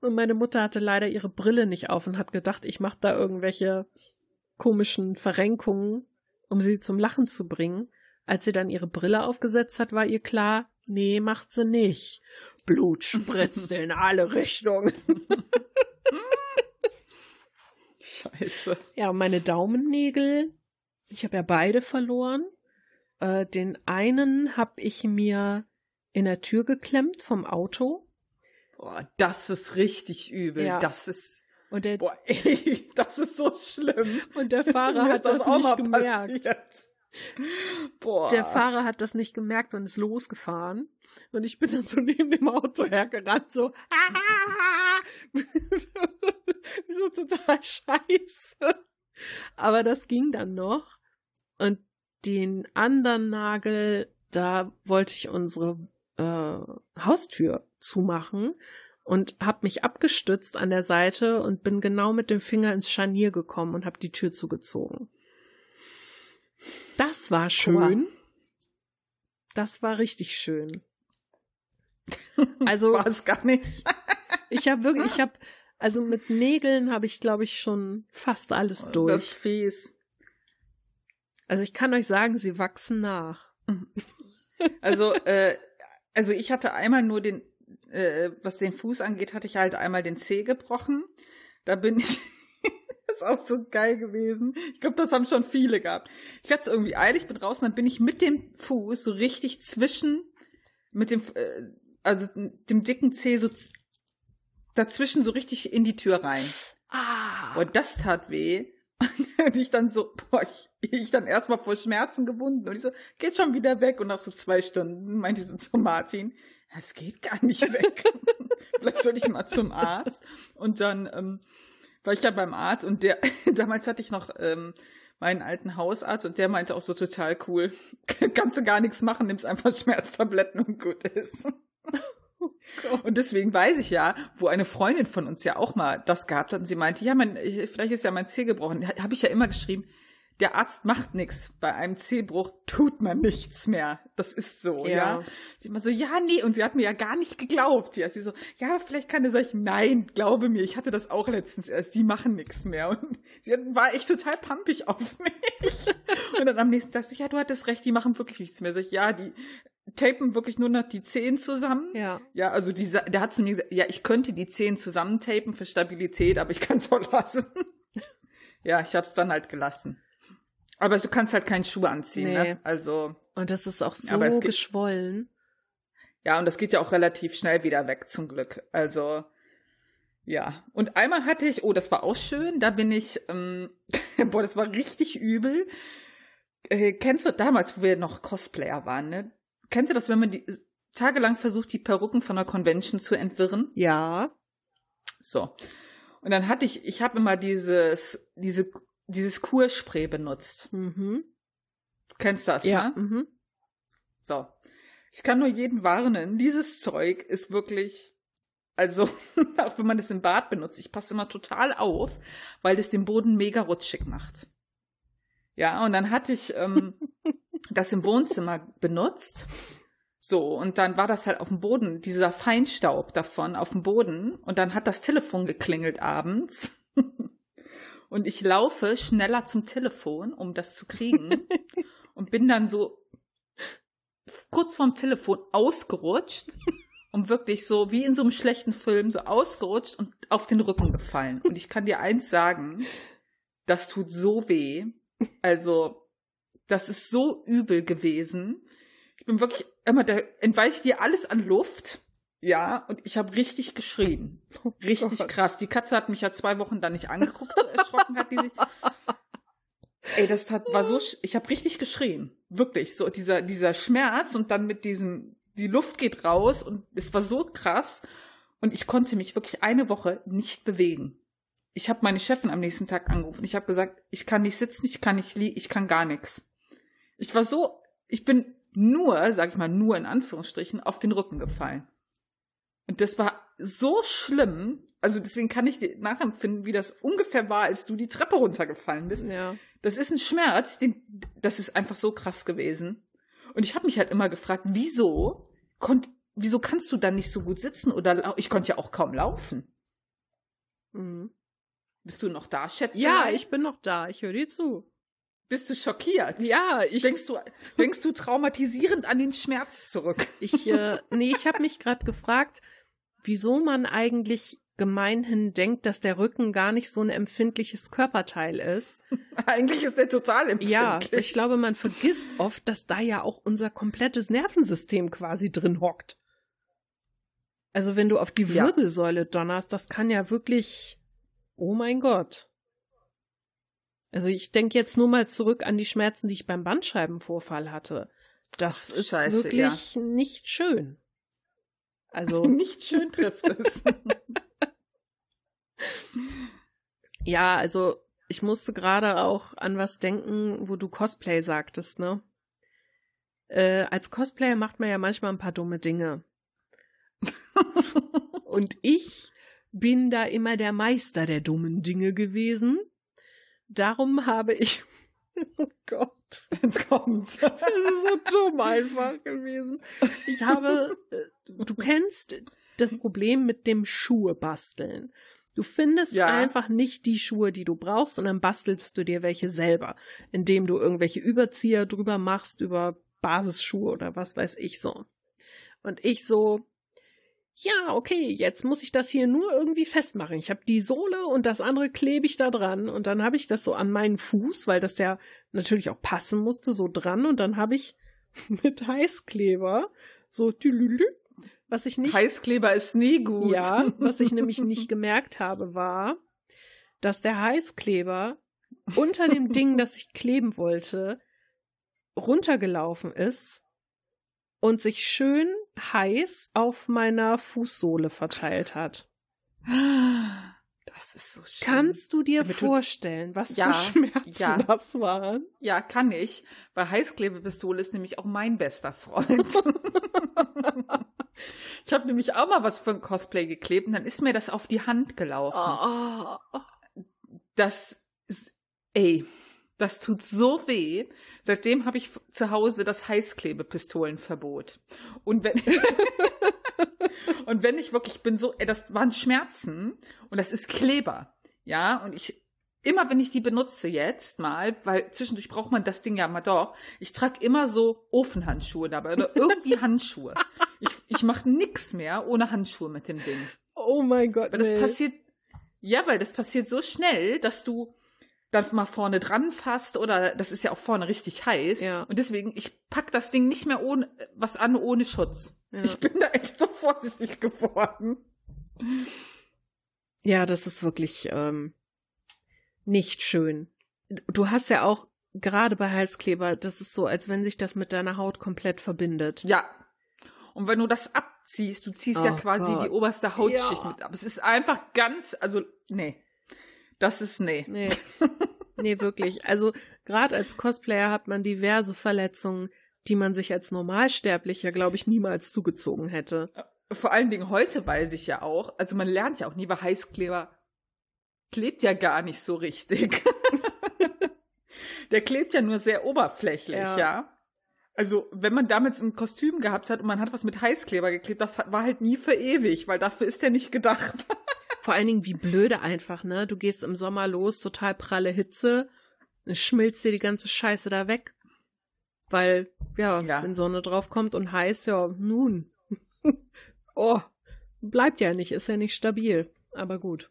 A: Und meine Mutter hatte leider ihre Brille nicht auf und hat gedacht, ich mache da irgendwelche komischen Verrenkungen, um sie zum Lachen zu bringen. Als sie dann ihre Brille aufgesetzt hat, war ihr klar, nee, macht sie nicht. Blut spritzte in alle Richtungen. [LAUGHS]
B: Scheiße.
A: Ja, meine Daumennägel, ich habe ja beide verloren. Äh, den einen habe ich mir in der Tür geklemmt vom Auto.
B: Boah, das ist richtig übel.
A: Ja.
B: Das ist.
A: Und der,
B: Boah, ey, [LAUGHS] das ist so schlimm.
A: und der Fahrer hat
B: ist
A: das,
B: auch
A: nicht gemerkt.
B: passiert. Boah.
A: Der Fahrer hat das nicht gemerkt und ist losgefahren. Und ich bin dann so neben dem Auto hergerannt, so, [LAUGHS] so total scheiße. Aber das ging dann noch. Und den anderen Nagel, da wollte ich unsere äh, Haustür zumachen und habe mich abgestützt an der Seite und bin genau mit dem Finger ins Scharnier gekommen und habe die Tür zugezogen. Das war schön. Das war richtig schön. [LAUGHS] Also
B: war es gar nicht. [LAUGHS]
A: ich habe wirklich, ich habe, also mit Nägeln habe ich, glaube ich, schon fast alles
B: Das
A: durch.
B: ist fies.
A: Also ich kann euch sagen, sie wachsen nach.
B: Also, äh, also ich hatte einmal nur den, äh, was den Fuß angeht, hatte ich halt einmal den Zeh gebrochen. Da bin ich, [LAUGHS] das ist auch so geil gewesen. Ich glaube, das haben schon viele gehabt. Ich hatte es irgendwie eilig, bin draußen, dann bin ich mit dem Fuß so richtig zwischen, mit dem, äh, also dem dicken Zeh so dazwischen so richtig in die Tür rein.
A: Ah.
B: Und das tat weh. Und ich dann so, boah, ich, ich dann erstmal vor Schmerzen gewunden. Und ich so, geht schon wieder weg. Und nach so zwei Stunden meinte ich so zu Martin, es geht gar nicht weg. [LAUGHS] Vielleicht sollte ich mal zum Arzt. Und dann ähm, war ich ja beim Arzt und der, [LAUGHS] damals hatte ich noch ähm, meinen alten Hausarzt und der meinte auch so total cool, [LAUGHS] kannst du gar nichts machen, nimmst einfach Schmerztabletten und gut ist. Und deswegen weiß ich ja, wo eine Freundin von uns ja auch mal das gehabt hat und sie meinte, ja, mein, vielleicht ist ja mein Zeh gebrochen. Habe ich ja immer geschrieben, der Arzt macht nichts. Bei einem Zehbruch tut man nichts mehr. Das ist so, ja.
A: Ja.
B: Sie immer so, ja, nee. Und sie hat mir ja gar nicht geglaubt. Ja, sie so, ja, vielleicht kann er sagen, nein, glaube mir, ich hatte das auch letztens erst. Die machen nichts mehr. Und [LAUGHS] sie war echt total pampig auf [LAUGHS] mich. Und dann am nächsten Tag so, ja, du hattest recht, die machen wirklich nichts mehr. Sag ich, ja, die tapen wirklich nur noch die Zehen zusammen.
A: Ja.
B: Ja, also dieser, der hat zu mir gesagt, ja, ich könnte die Zehen zusammentapen für Stabilität, aber ich kann es auch lassen. [LAUGHS] ja, ich habe es dann halt gelassen. Aber du kannst halt keinen Schuh anziehen,
A: Nee.
B: ne? Also,
A: Und das ist auch so geschwollen.
B: ja, und das geht ja auch relativ schnell wieder weg, zum Glück. Also, ja. Und einmal hatte ich, oh, das war auch schön, da bin ich, ähm, [LAUGHS] boah, das war richtig übel. Äh, kennst du damals, wo wir noch Cosplayer waren, ne? Kennst du das, wenn man die tagelang versucht, die Perücken von der Convention zu entwirren?
A: Ja.
B: So. Und dann hatte ich, ich habe immer dieses, diese, dieses Kurspray benutzt.
A: Mhm.
B: Du kennst das,
A: Ja.
B: ne?
A: Mhm.
B: So. Ich kann nur jeden warnen, dieses Zeug ist wirklich, also, [LAUGHS] auch wenn man das im Bad benutzt, ich passe immer total auf, weil das den Boden mega rutschig macht. Ja, und dann hatte ich ähm, [LAUGHS] das im Wohnzimmer benutzt. So, und dann war das halt auf dem Boden, dieser Feinstaub davon auf dem Boden. Und dann hat das Telefon geklingelt abends. Und ich laufe schneller zum Telefon, um das zu kriegen. [LAUGHS] und bin dann so kurz vorm Telefon ausgerutscht und wirklich so wie in so einem schlechten Film so ausgerutscht und auf den Rücken gefallen. Und ich kann dir eins sagen, das tut so weh. Also, das ist so übel gewesen. Ich bin wirklich immer, da entweicht dir alles an Luft. Ja, und ich habe richtig geschrien. Richtig
A: Gott.
B: krass. Die Katze hat mich ja zwei Wochen dann nicht angeguckt, so erschrocken hat die sich. [LAUGHS] Ey, das hat, war so, sch- ich habe richtig geschrien. Wirklich, so dieser, dieser Schmerz und dann mit diesem, die Luft geht raus und es war so krass. Und ich konnte mich wirklich eine Woche nicht bewegen. Ich habe meine Chefin am nächsten Tag angerufen. Ich habe gesagt, ich kann nicht sitzen, ich kann nicht liegen, ich kann gar nichts. Ich war so, ich bin nur, sag ich mal, nur in Anführungsstrichen, auf den Rücken gefallen. Und das war so schlimm. Also deswegen kann ich nachempfinden, wie das ungefähr war, als du die Treppe runtergefallen bist.
A: Ja.
B: Das ist ein Schmerz, den, das ist einfach so krass gewesen. Und ich habe mich halt immer gefragt, wieso konnt, wieso kannst du dann nicht so gut sitzen oder ich konnte ja auch kaum laufen.
A: Mhm.
B: Bist du noch da, Schätzelein?
A: Ja, ich bin noch da. Ich höre dir zu.
B: bist du schockiert.
A: Ja, ich
B: Denkst du, denkst du traumatisierend an den Schmerz zurück?
A: Ich, äh, nee, ich habe mich gerade gefragt, wieso man eigentlich gemeinhin denkt, dass der Rücken gar nicht so ein empfindliches Körperteil ist. [LAUGHS]
B: Eigentlich ist der total empfindlich.
A: Ja, ich glaube, man vergisst oft, dass da ja auch unser komplettes Nervensystem quasi drin hockt. Also wenn du auf die
B: Ja.
A: Wirbelsäule donnerst, das kann ja wirklich, oh mein Gott. Also ich denke jetzt nur mal zurück an die Schmerzen, die ich beim Bandscheibenvorfall hatte. Das
B: Ach,
A: ist
B: Scheiße,
A: wirklich nicht schön. Also [LAUGHS]
B: Nicht schön trifft es. [LAUGHS]
A: ja, also ich musste gerade auch an was denken, wo du Cosplay sagtest, ne? Äh, als Cosplayer macht man ja manchmal ein paar dumme Dinge. [LAUGHS] Und ich bin da immer der Meister der dummen Dinge gewesen. Darum habe ich. Oh Gott.
B: Jetzt kommt's.
A: Das ist so dumm einfach gewesen. Ich habe, äh, du kennst das Problem mit dem Schuhe basteln. Du findest
B: Ja.
A: einfach nicht die Schuhe, die du brauchst, und dann bastelst du dir welche selber, indem du irgendwelche Überzieher drüber machst, über Basisschuhe oder was weiß ich so. Und ich so, ja, okay, jetzt muss ich das hier nur irgendwie festmachen. Ich habe die Sohle und das andere klebe ich da dran und dann habe ich das so an meinen Fuß, weil das ja natürlich auch passen musste, so dran und dann habe ich [LAUGHS] mit Heißkleber so was ich nicht
B: Heißkleber ist nie gut.
A: ja, was ich nämlich nicht [LAUGHS] gemerkt habe, war, dass der Heißkleber unter dem Ding, das ich kleben wollte, runtergelaufen ist und sich schön heiß auf meiner Fußsohle verteilt hat.
B: Das ist so schön.
A: Kannst du dir
B: Damit
A: vorstellen, was
B: Ja,
A: für Schmerzen
B: ja.
A: das waren?
B: Ja, kann ich. Weil Heißklebepistole ist nämlich auch mein bester Freund. [LAUGHS] ich habe nämlich auch mal was von Cosplay geklebt und dann ist mir das auf die Hand gelaufen.
A: Oh,
B: Das ist, ey, das tut so weh. Seitdem habe ich zu Hause das Heißklebepistolenverbot. Und wenn [LAUGHS] und wenn ich wirklich bin so, ey, das waren Schmerzen und das ist Kleber, ja. Und ich immer, wenn ich die benutze jetzt mal, weil zwischendurch braucht man das Ding ja mal doch. Ich trage immer so Ofenhandschuhe dabei oder irgendwie Handschuhe. [LAUGHS] Ich, ich mache nix mehr ohne Handschuhe mit dem Ding.
A: oh mein Gott.
B: Weil das
A: nee.
B: passiert, ja, weil das passiert so schnell, dass du dann mal vorne dran fasst oder das ist ja auch vorne richtig heiß.
A: Ja.
B: Und deswegen, ich pack das Ding nicht mehr ohne was an ohne Schutz.
A: Ja.
B: Ich bin da echt so vorsichtig geworden.
A: Ja, das ist wirklich ähm, nicht schön. Du hast ja auch gerade bei Heißkleber, das ist so, als wenn sich das mit deiner Haut komplett verbindet.
B: Ja. Und wenn du das abziehst, du ziehst ja
A: Oh
B: quasi
A: Gott.
B: die oberste Hautschicht
A: Ja.
B: mit ab. Es ist einfach ganz, also, nee. Das ist nee.
A: Nee. [LAUGHS] nee, wirklich. Also gerade als Cosplayer hat man diverse Verletzungen, die man sich als Normalsterblicher, glaube ich, niemals zugezogen hätte.
B: Vor allen Dingen heute weiß ich ja auch, also man lernt ja auch nie, weil Heißkleber klebt ja gar nicht so richtig. [LAUGHS] [LAUGHS] Der klebt ja nur sehr oberflächlich,
A: Ja.
B: ja. Also, wenn man damals ein Kostüm gehabt hat und man hat was mit Heißkleber geklebt, das war halt nie für ewig, weil dafür ist der nicht gedacht. [LAUGHS]
A: Vor allen Dingen, wie blöde einfach, ne? Du gehst im Sommer los, total pralle Hitze, schmilzt dir die ganze Scheiße da weg. Weil, ja,
B: Ja.
A: wenn Sonne drauf kommt und heiß, ja, nun. [LAUGHS] oh, bleibt ja nicht, ist ja nicht stabil. Aber gut.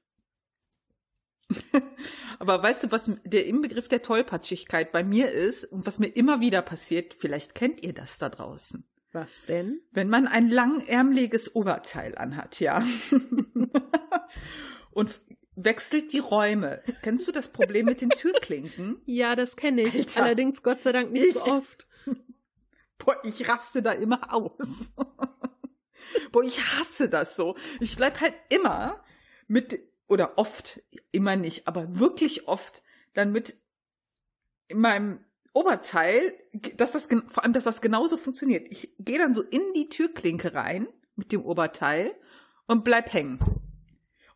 A: [LAUGHS]
B: Aber weißt du, was der Inbegriff der Tollpatschigkeit bei mir ist und was mir immer wieder passiert, vielleicht kennt ihr das da draußen.
A: Was denn?
B: Wenn man ein langärmeliges Oberteil anhat, ja. [LAUGHS] und wechselt die Räume. Kennst du das Problem mit den Türklinken? [LAUGHS]
A: Ja, das kenne ich.
B: Alter.
A: Allerdings Gott sei Dank nicht so oft.
B: Boah, ich raste da immer aus. Boah, ich hasse das so. Ich bleib halt immer mit, oder oft, immer nicht, aber wirklich oft, dann mit in meinem Oberteil, dass das, vor allem, dass das genauso funktioniert. Ich gehe dann so in die Türklinke rein mit dem Oberteil und bleib hängen.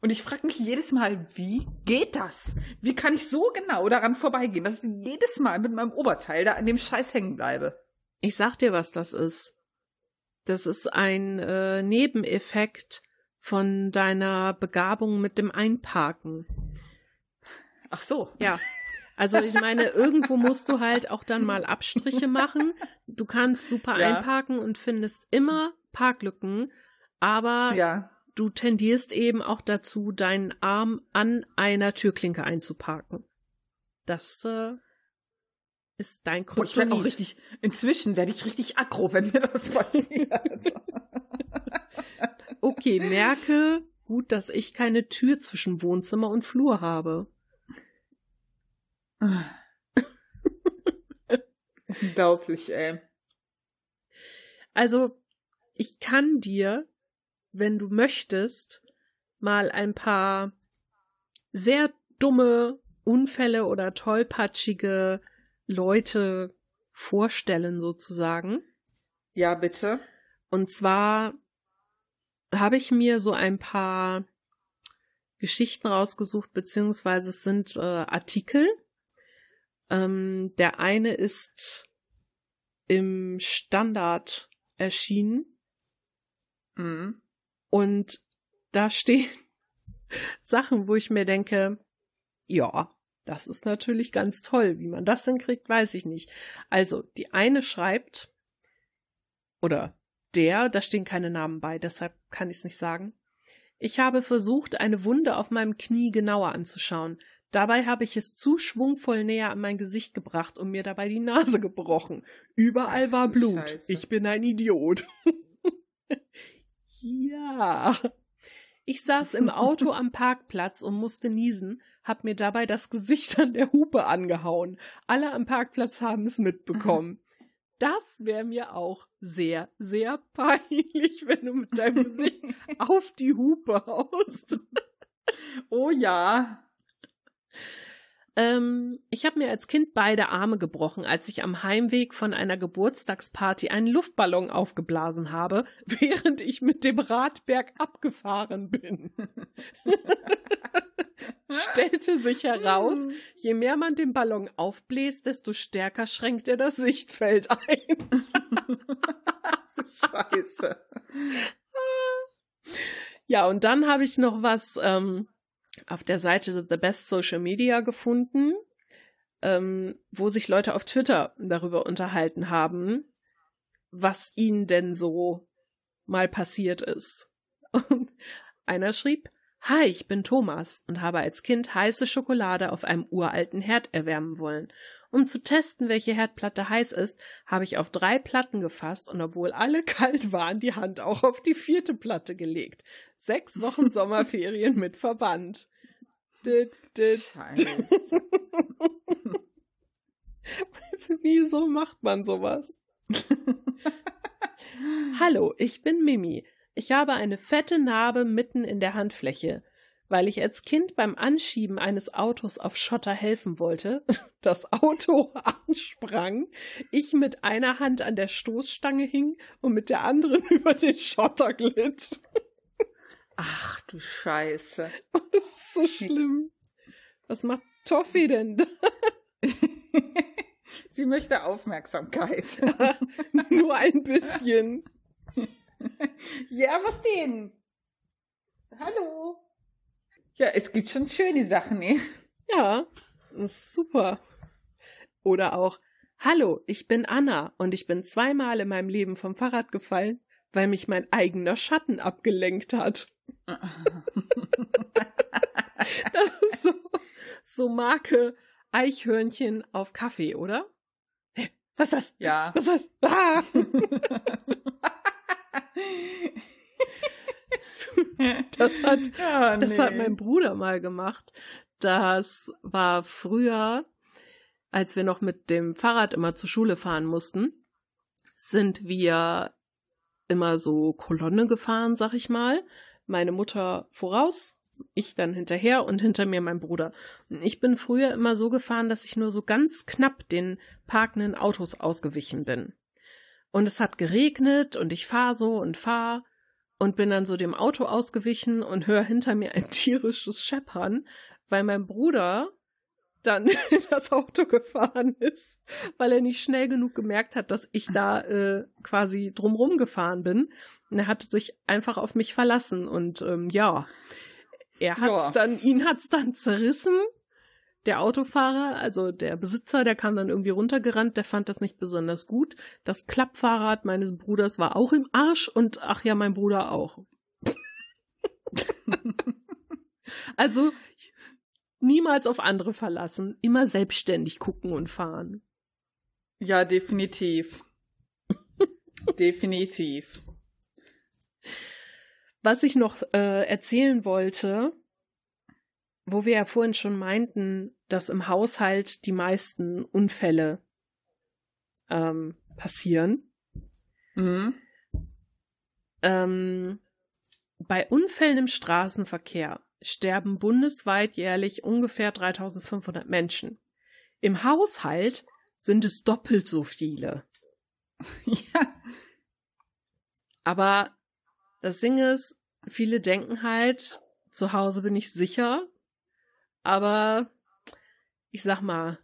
B: Und ich frage mich jedes Mal, wie geht das? Wie kann ich so genau daran vorbeigehen, dass ich jedes Mal mit meinem Oberteil da an dem Scheiß hängen bleibe?
A: Ich sag dir, was das ist. Das ist ein äh, Nebeneffekt von deiner Begabung mit dem Einparken.
B: Ach so.
A: Ja. Also ich meine, irgendwo musst du halt auch dann mal Abstriche machen. Du kannst super
B: Ja.
A: einparken und findest immer Parklücken, aber
B: Ja.
A: du tendierst eben auch dazu, deinen Arm an einer Türklinke einzuparken. Das äh, ist dein
B: Boah, ich werde auch richtig, inzwischen werde ich richtig aggro, wenn mir das passiert. [LAUGHS]
A: okay, merke gut, dass ich keine Tür zwischen Wohnzimmer und Flur habe. [LAUGHS]
B: Unglaublich, ey.
A: Also, ich kann dir, wenn du möchtest, mal ein paar sehr dumme Unfälle oder tollpatschige Leute vorstellen, sozusagen.
B: Ja, bitte.
A: Und zwar habe ich mir so ein paar Geschichten rausgesucht, beziehungsweise es sind äh, Artikel. Ähm, der eine ist im Standard erschienen. Mhm. Und da stehen [LAUGHS] Sachen, wo ich mir denke, ja, das ist natürlich ganz toll. Wie man das hinkriegt, weiß ich nicht. Also, die eine schreibt, oder der, da stehen keine Namen bei, deshalb kann ich es nicht sagen. Ich habe versucht, eine Wunde auf meinem Knie genauer anzuschauen. Dabei habe ich es zu schwungvoll näher an mein Gesicht gebracht und mir dabei die Nase gebrochen. Überall war Blut. Scheiße. Ich bin ein Idiot. [LAUGHS] ja. Ich saß im Auto am [LAUGHS] Parkplatz und musste niesen, hab mir dabei das Gesicht an der Hupe angehauen. Alle am Parkplatz haben es mitbekommen. Das wäre mir auch sehr, sehr peinlich, wenn du mit deinem Gesicht [LAUGHS] auf die Hupe haust.
B: Oh ja.
A: Ähm, ich habe mir als Kind beide Arme gebrochen, als ich am Heimweg von einer Geburtstagsparty einen Luftballon aufgeblasen habe, während ich mit dem Radberg abgefahren bin. [LAUGHS] Stellte sich heraus, je mehr man den Ballon aufbläst, desto stärker schränkt er das Sichtfeld ein. [LAUGHS]
B: Scheiße.
A: Ja, und dann habe ich noch was ähm, auf der Seite The Best Social Media gefunden, ähm, wo sich Leute auf Twitter darüber unterhalten haben, was ihnen denn so mal passiert ist. Und einer schrieb, Hi, ich bin Thomas und habe als Kind heiße Schokolade auf einem uralten Herd erwärmen wollen. Um zu testen, welche Herdplatte heiß ist, habe ich auf drei Platten gefasst und obwohl alle [LAUGHS] kalt waren, die Hand auch auf die vierte Platte gelegt. Sechs Wochen [LAUGHS] Sommerferien mit Verband. Scheiße. [LAUGHS] Wieso macht man sowas? Hallo, ich bin Mimi. Ich habe eine fette Narbe mitten in der Handfläche. Weil ich als Kind beim Anschieben eines Autos auf Schotter helfen wollte, [LAUGHS] das Auto [LAUGHS] ansprang, ich mit einer Hand an der Stoßstange hing und mit der anderen [LAUGHS] über den Schotter glitt.
B: Ach du Scheiße.
A: Das ist so schlimm. Was macht Toffi denn da?
B: Sie möchte Aufmerksamkeit.
A: Nur ein bisschen. [LAUGHS]
B: Ja, was denn? Hallo. Ja, es gibt schon schöne Sachen, ne?
A: Ja, super. Oder auch, hallo, ich bin Anna und ich bin zweimal in meinem Leben vom Fahrrad gefallen, weil mich mein eigener Schatten abgelenkt hat. [LAUGHS] das ist so, so Marke Eichhörnchen auf Kaffee, oder? Was ist das?
B: Ja.
A: Was ist das? Ah! [LAUGHS] [LAUGHS] das hat, ja, nee. das hat mein Bruder mal gemacht. Das war früher, als wir noch mit dem Fahrrad immer zur Schule fahren mussten, sind wir immer so Kolonne gefahren, sag ich mal. Meine Mutter voraus, ich dann hinterher und hinter mir mein Bruder. Ich bin früher immer so gefahren, dass ich nur so ganz knapp den parkenden Autos ausgewichen bin. Und es hat geregnet und ich fahr so und fahr und bin dann so dem Auto ausgewichen und höre hinter mir ein [LAUGHS] tierisches Scheppern, weil mein Bruder dann [LAUGHS] in das Auto gefahren ist, weil er nicht schnell genug gemerkt hat, dass ich da äh, quasi drumrum gefahren bin. Und er hat sich einfach auf mich verlassen und ähm, ja, er hat's ja. dann, ihn hat's dann zerrissen. Der Autofahrer, also der Besitzer, der kam dann irgendwie runtergerannt, der fand das nicht besonders gut. Das Klappfahrrad meines Bruders war auch im Arsch und ach ja, mein Bruder auch. [LAUGHS] also niemals auf andere verlassen, immer selbstständig gucken und fahren.
B: Ja, definitiv. [LAUGHS] definitiv.
A: Was ich noch äh, erzählen wollte, wo wir ja vorhin schon meinten, dass im Haushalt die meisten Unfälle ähm, passieren. Mhm. Ähm, bei Unfällen im Straßenverkehr sterben bundesweit jährlich ungefähr 3500 Menschen. Im Haushalt sind es doppelt so viele. [LAUGHS]
B: ja.
A: Aber das Ding ist, viele denken halt, zu Hause bin ich sicher, aber ich sag mal,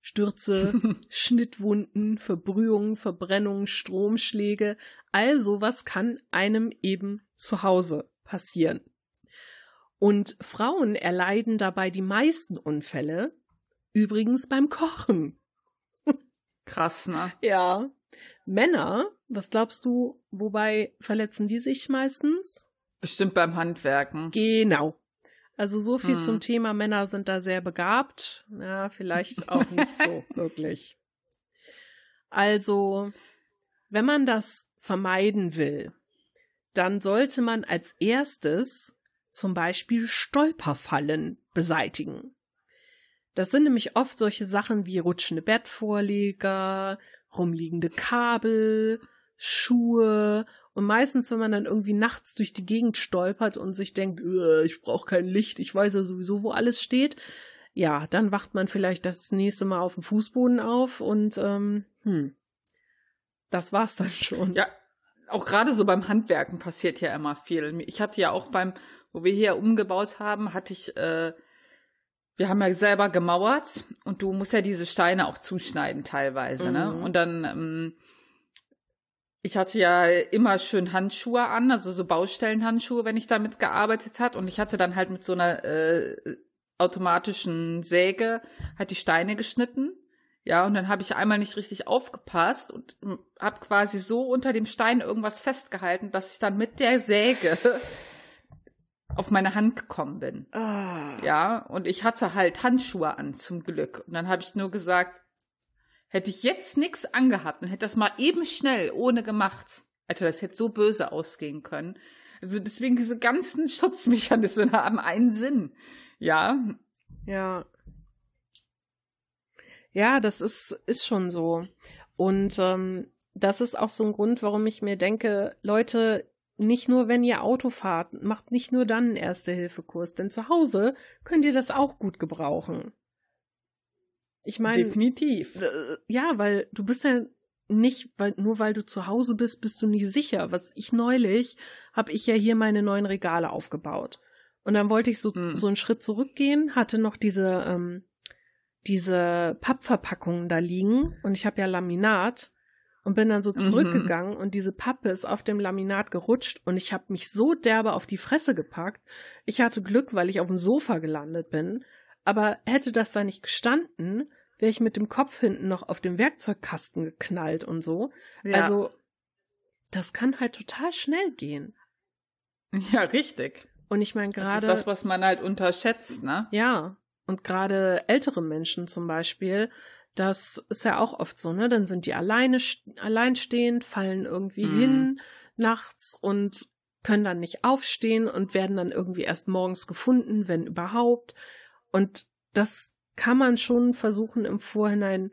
A: Stürze, [LAUGHS] Schnittwunden, Verbrühungen, Verbrennungen, Stromschläge, all sowas kann einem eben zu Hause passieren. Und Frauen erleiden dabei die meisten Unfälle, übrigens beim Kochen.
B: Krass, ne?
A: Ja. Männer, was glaubst du, wobei verletzen die sich meistens?
B: Bestimmt beim Handwerken.
A: Genau. Also so viel hm. zum Thema Männer sind da sehr begabt. Ja, vielleicht auch nicht so [LAUGHS] wirklich. Also, wenn man das vermeiden will, dann sollte man als erstes zum Beispiel Stolperfallen beseitigen. Das sind nämlich oft solche Sachen wie rutschende Bettvorleger, rumliegende Kabel, Schuhe und meistens, wenn man dann irgendwie nachts durch die Gegend stolpert und sich denkt, ich brauche kein Licht, ich weiß ja sowieso, wo alles steht, ja, dann wacht man vielleicht das nächste Mal auf dem Fußboden auf und ähm, hm, das war's dann schon.
B: Ja, auch gerade so beim Handwerken passiert ja immer viel. Ich hatte ja auch beim, wo wir hier umgebaut haben, hatte ich äh, wir haben ja selber gemauert und du musst ja diese Steine auch zuschneiden teilweise, ne? mhm. ne? Und dann, ähm, ich hatte ja immer schön Handschuhe an, also so Baustellenhandschuhe, wenn ich damit gearbeitet hat. Und ich hatte dann halt mit so einer äh, automatischen Säge halt die Steine geschnitten. Ja, und dann habe ich einmal nicht richtig aufgepasst und habe quasi so unter dem Stein irgendwas festgehalten, dass ich dann mit der Säge [LAUGHS] auf meine Hand gekommen bin. Ah. Ja, und ich hatte halt Handschuhe an zum Glück. Und dann habe ich nur gesagt, hätte ich jetzt nichts angehabt und hätte das mal eben schnell ohne gemacht. Alter, das hätte so böse ausgehen können. Also deswegen diese ganzen [LAUGHS] Schutzmechanismen haben einen Sinn. Ja.
A: Ja. Ja, das ist, ist schon so. Und ähm, das ist auch so ein Grund, warum ich mir denke, Leute, nicht nur, wenn ihr Auto fahrt, macht nicht nur dann einen Erste-Hilfe-Kurs, denn zu Hause könnt ihr das auch gut gebrauchen. Ich meine.
B: Definitiv.
A: Äh, ja, weil du bist ja nicht, weil, nur weil du zu Hause bist, bist du nicht sicher. Was ich neulich, habe ich ja hier meine neuen Regale aufgebaut. Und dann wollte ich so, hm. so einen Schritt zurückgehen, hatte noch diese, ähm, diese Pappverpackungen da liegen und ich habe ja Laminat und bin dann so mhm. zurückgegangen mhm. und diese Pappe ist auf dem Laminat gerutscht und ich habe mich so derbe auf die Fresse gepackt. Ich hatte Glück, weil ich auf dem Sofa gelandet bin, aber hätte das da nicht gestanden, wäre ich mit dem Kopf hinten noch auf dem Werkzeugkasten geknallt und so. Ja. Also das kann halt total schnell gehen. [LAUGHS]
B: Ja, richtig.
A: Und ich meine gerade
B: das ist das, was man halt unterschätzt, ne?
A: Ja. Und gerade ältere Menschen zum Beispiel, das ist ja auch oft so, ne? Dann sind die alleine, alleinstehend, fallen irgendwie mhm. hin nachts und können dann nicht aufstehen und werden dann irgendwie erst morgens gefunden, wenn überhaupt. Und das kann man schon versuchen im Vorhinein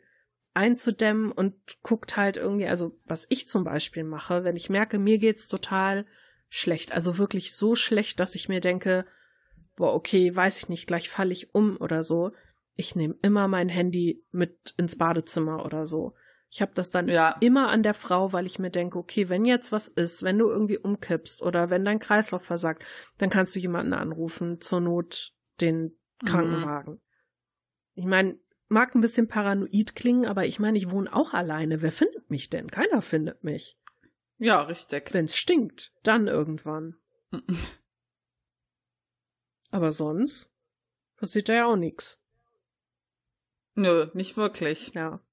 A: einzudämmen und guckt halt irgendwie, also was ich zum Beispiel mache, wenn ich merke, mir geht's total schlecht, also wirklich so schlecht, dass ich mir denke, boah, okay, weiß ich nicht, gleich falle ich um oder so, ich nehme immer mein Handy mit ins Badezimmer oder so. Ich habe das dann ja. immer an der Frau, weil ich mir denke, okay, wenn jetzt was ist, wenn du irgendwie umkippst oder wenn dein Kreislauf versagt, dann kannst du jemanden anrufen, zur Not den Krankenwagen. Mhm. Ich meine, mag ein bisschen paranoid klingen, aber ich meine, ich wohne auch alleine. Wer findet mich denn? Keiner findet mich.
B: Ja, richtig.
A: Wenn's stinkt, dann irgendwann. aber sonst passiert da ja auch nichts.
B: Nö, nicht wirklich.
A: Ja.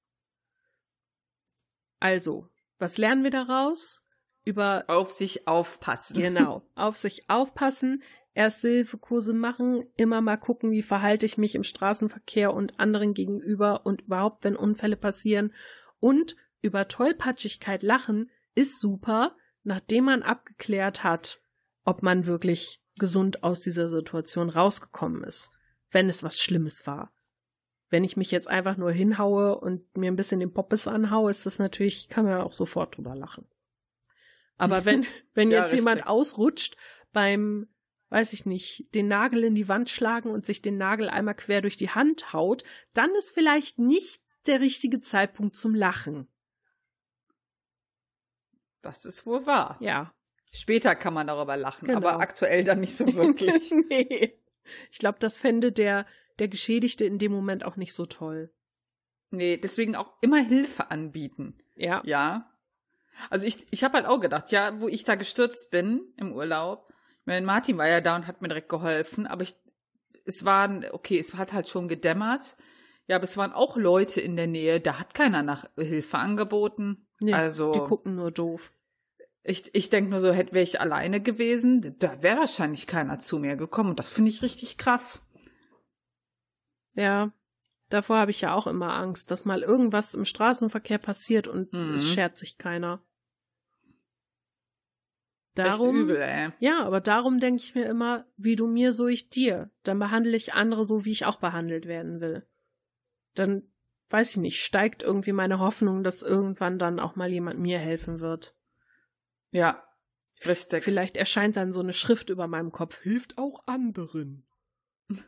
A: Also, was lernen wir daraus? über
B: auf sich aufpassen.
A: Genau, [LAUGHS] auf sich aufpassen, Erste-Hilfe-Kurse machen, immer mal gucken, wie verhalte ich mich im Straßenverkehr und anderen gegenüber und überhaupt, wenn Unfälle passieren. Und über Tollpatschigkeit lachen ist super, nachdem man abgeklärt hat, ob man wirklich gesund aus dieser Situation rausgekommen ist, wenn es was Schlimmes war. Wenn ich mich jetzt einfach nur hinhaue und mir ein bisschen den Poppes anhaue, ist das natürlich, kann man ja auch sofort drüber lachen. Aber [LAUGHS] wenn, wenn
B: Ja,
A: jetzt jemand
B: richtig.
A: ausrutscht beim, weiß ich nicht, den Nagel in die Wand schlagen und sich den Nagel einmal quer durch die Hand haut, dann ist vielleicht nicht der richtige Zeitpunkt zum Lachen.
B: Das ist wohl wahr.
A: Ja.
B: Später kann man darüber lachen,
A: Genau.
B: aber aktuell dann nicht so [LAUGHS] wirklich.
A: nee. Ich glaube, das fände der, der Geschädigte in dem Moment auch nicht so toll.
B: nee, deswegen auch immer Hilfe anbieten.
A: Ja.
B: Ja. Also ich, ich habe halt auch gedacht, ja, wo ich da gestürzt bin im Urlaub, ich meine, Martin war ja da und hat mir direkt geholfen, aber ich, es waren, okay, es hat halt schon gedämmert. Ja, aber es waren auch Leute in der Nähe, da hat keiner nach Hilfe angeboten.
A: Nee,
B: also
A: Die gucken nur doof.
B: ich, ich denke nur so, hätte wäre ich alleine gewesen, da wäre wahrscheinlich keiner zu mir gekommen. Und das finde ich richtig krass.
A: Ja. Davor habe ich ja auch immer Angst, dass mal irgendwas im Straßenverkehr passiert und
B: Mhm.
A: es schert sich keiner.
B: Echt
A: Darum,
B: übel, ey.
A: ja, aber darum denke ich mir immer, wie du mir, so ich dir. Dann behandle ich andere so, wie ich auch behandelt werden will. Dann, weiß ich nicht, steigt irgendwie meine Hoffnung, dass irgendwann dann auch mal jemand mir helfen wird.
B: Ja, richtig.
A: Vielleicht erscheint dann so eine Schrift über meinem Kopf, hilft auch anderen. [LAUGHS]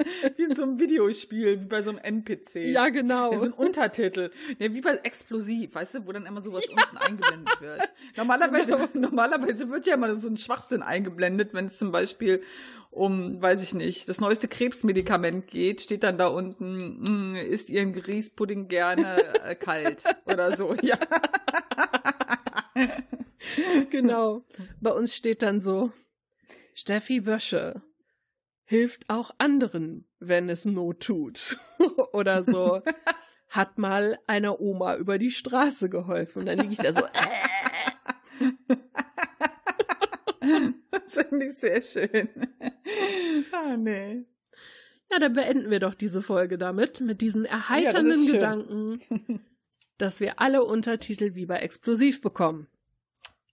A: [LAUGHS]
B: wie in so einem Videospiel, wie bei so einem NPC.
A: genau.
B: Ja, so ein Untertitel. Ja, wie bei Explosiv, weißt du, wo dann immer sowas unten eingeblendet wird. Normalerweise, normalerweise wird ja immer so ein Schwachsinn eingeblendet, wenn es zum Beispiel um, weiß ich nicht, das neueste Krebsmedikament geht, steht dann da unten, mm, isst ihren Grießpudding gerne äh, kalt oder so, [LAUGHS] ja.
A: Genau. Bei uns steht dann so, Steffi Bösche hilft auch anderen, wenn es Not tut. [LAUGHS] Oder so, [LAUGHS] hat mal einer Oma über die Straße geholfen. Und dann liege ich da so, äh, [LAUGHS]
B: Das finde ich sehr schön. Ah, nee.
A: ja, dann beenden wir doch diese Folge damit, mit diesen
B: Ja,
A: erheiternden
B: schön.
A: Gedanken, dass wir alle Untertitel wie bei Explosiv bekommen.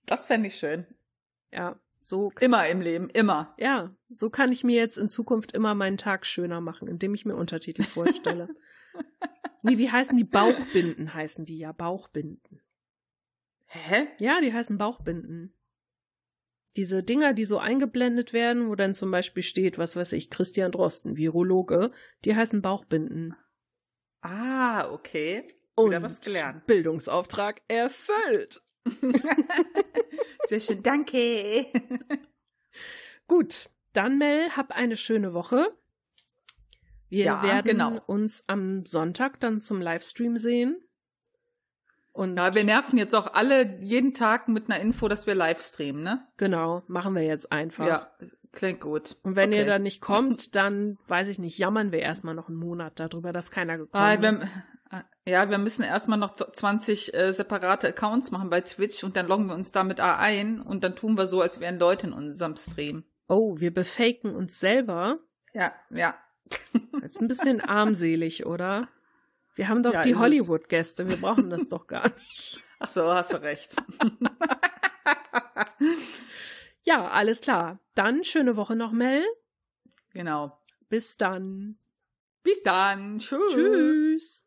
B: Das fände ich schön.
A: Ja, so,
B: Immer im Leben, immer.
A: ja, so kann ich mir jetzt in Zukunft immer meinen Tag schöner machen, indem ich mir Untertitel vorstelle. [LAUGHS] nee, wie heißen die? Bauchbinden heißen die ja, Bauchbinden.
B: Hä?
A: Ja, die heißen Bauchbinden. Diese Dinger, die so eingeblendet werden, wo dann zum Beispiel steht, was weiß ich, Christian Drosten, Virologe, die heißen Bauchbinden.
B: Ah, okay.
A: Und
B: Wieder was gelernt.
A: Bildungsauftrag erfüllt. [LAUGHS]
B: Sehr schön, danke.
A: Gut, dann Mel, hab eine schöne Woche. Wir
B: Ja,
A: werden
B: genau.
A: uns am Sonntag dann zum Livestream sehen. Und
B: Ja, wir nerven jetzt auch alle jeden Tag mit einer Info, dass wir live streamen, ne?
A: genau, machen wir jetzt einfach.
B: Ja, klingt gut.
A: Und wenn
B: okay.
A: ihr dann nicht kommt, [LAUGHS] dann weiß ich nicht, jammern wir erstmal noch einen Monat darüber, dass keiner gekommen
B: Ah, wir,
A: ist.
B: Ja, wir müssen erstmal noch 20 äh, separate Accounts machen bei Twitch und dann loggen wir uns damit A ein und dann tun wir so, als wären Leute in unserem Stream.
A: Oh, wir befaken uns selber.
B: Ja, ja.
A: Das ist ein bisschen [LAUGHS] armselig, oder? Wir haben doch
B: Ja,
A: die. Hollywood-Gäste, wir brauchen das doch gar [LAUGHS] nicht.
B: Ach so, hast du recht. [LAUGHS]
A: Ja, alles klar. Dann schöne Woche noch, Mel.
B: genau.
A: Bis dann.
B: Bis dann. Tschüss.
A: Tschüss.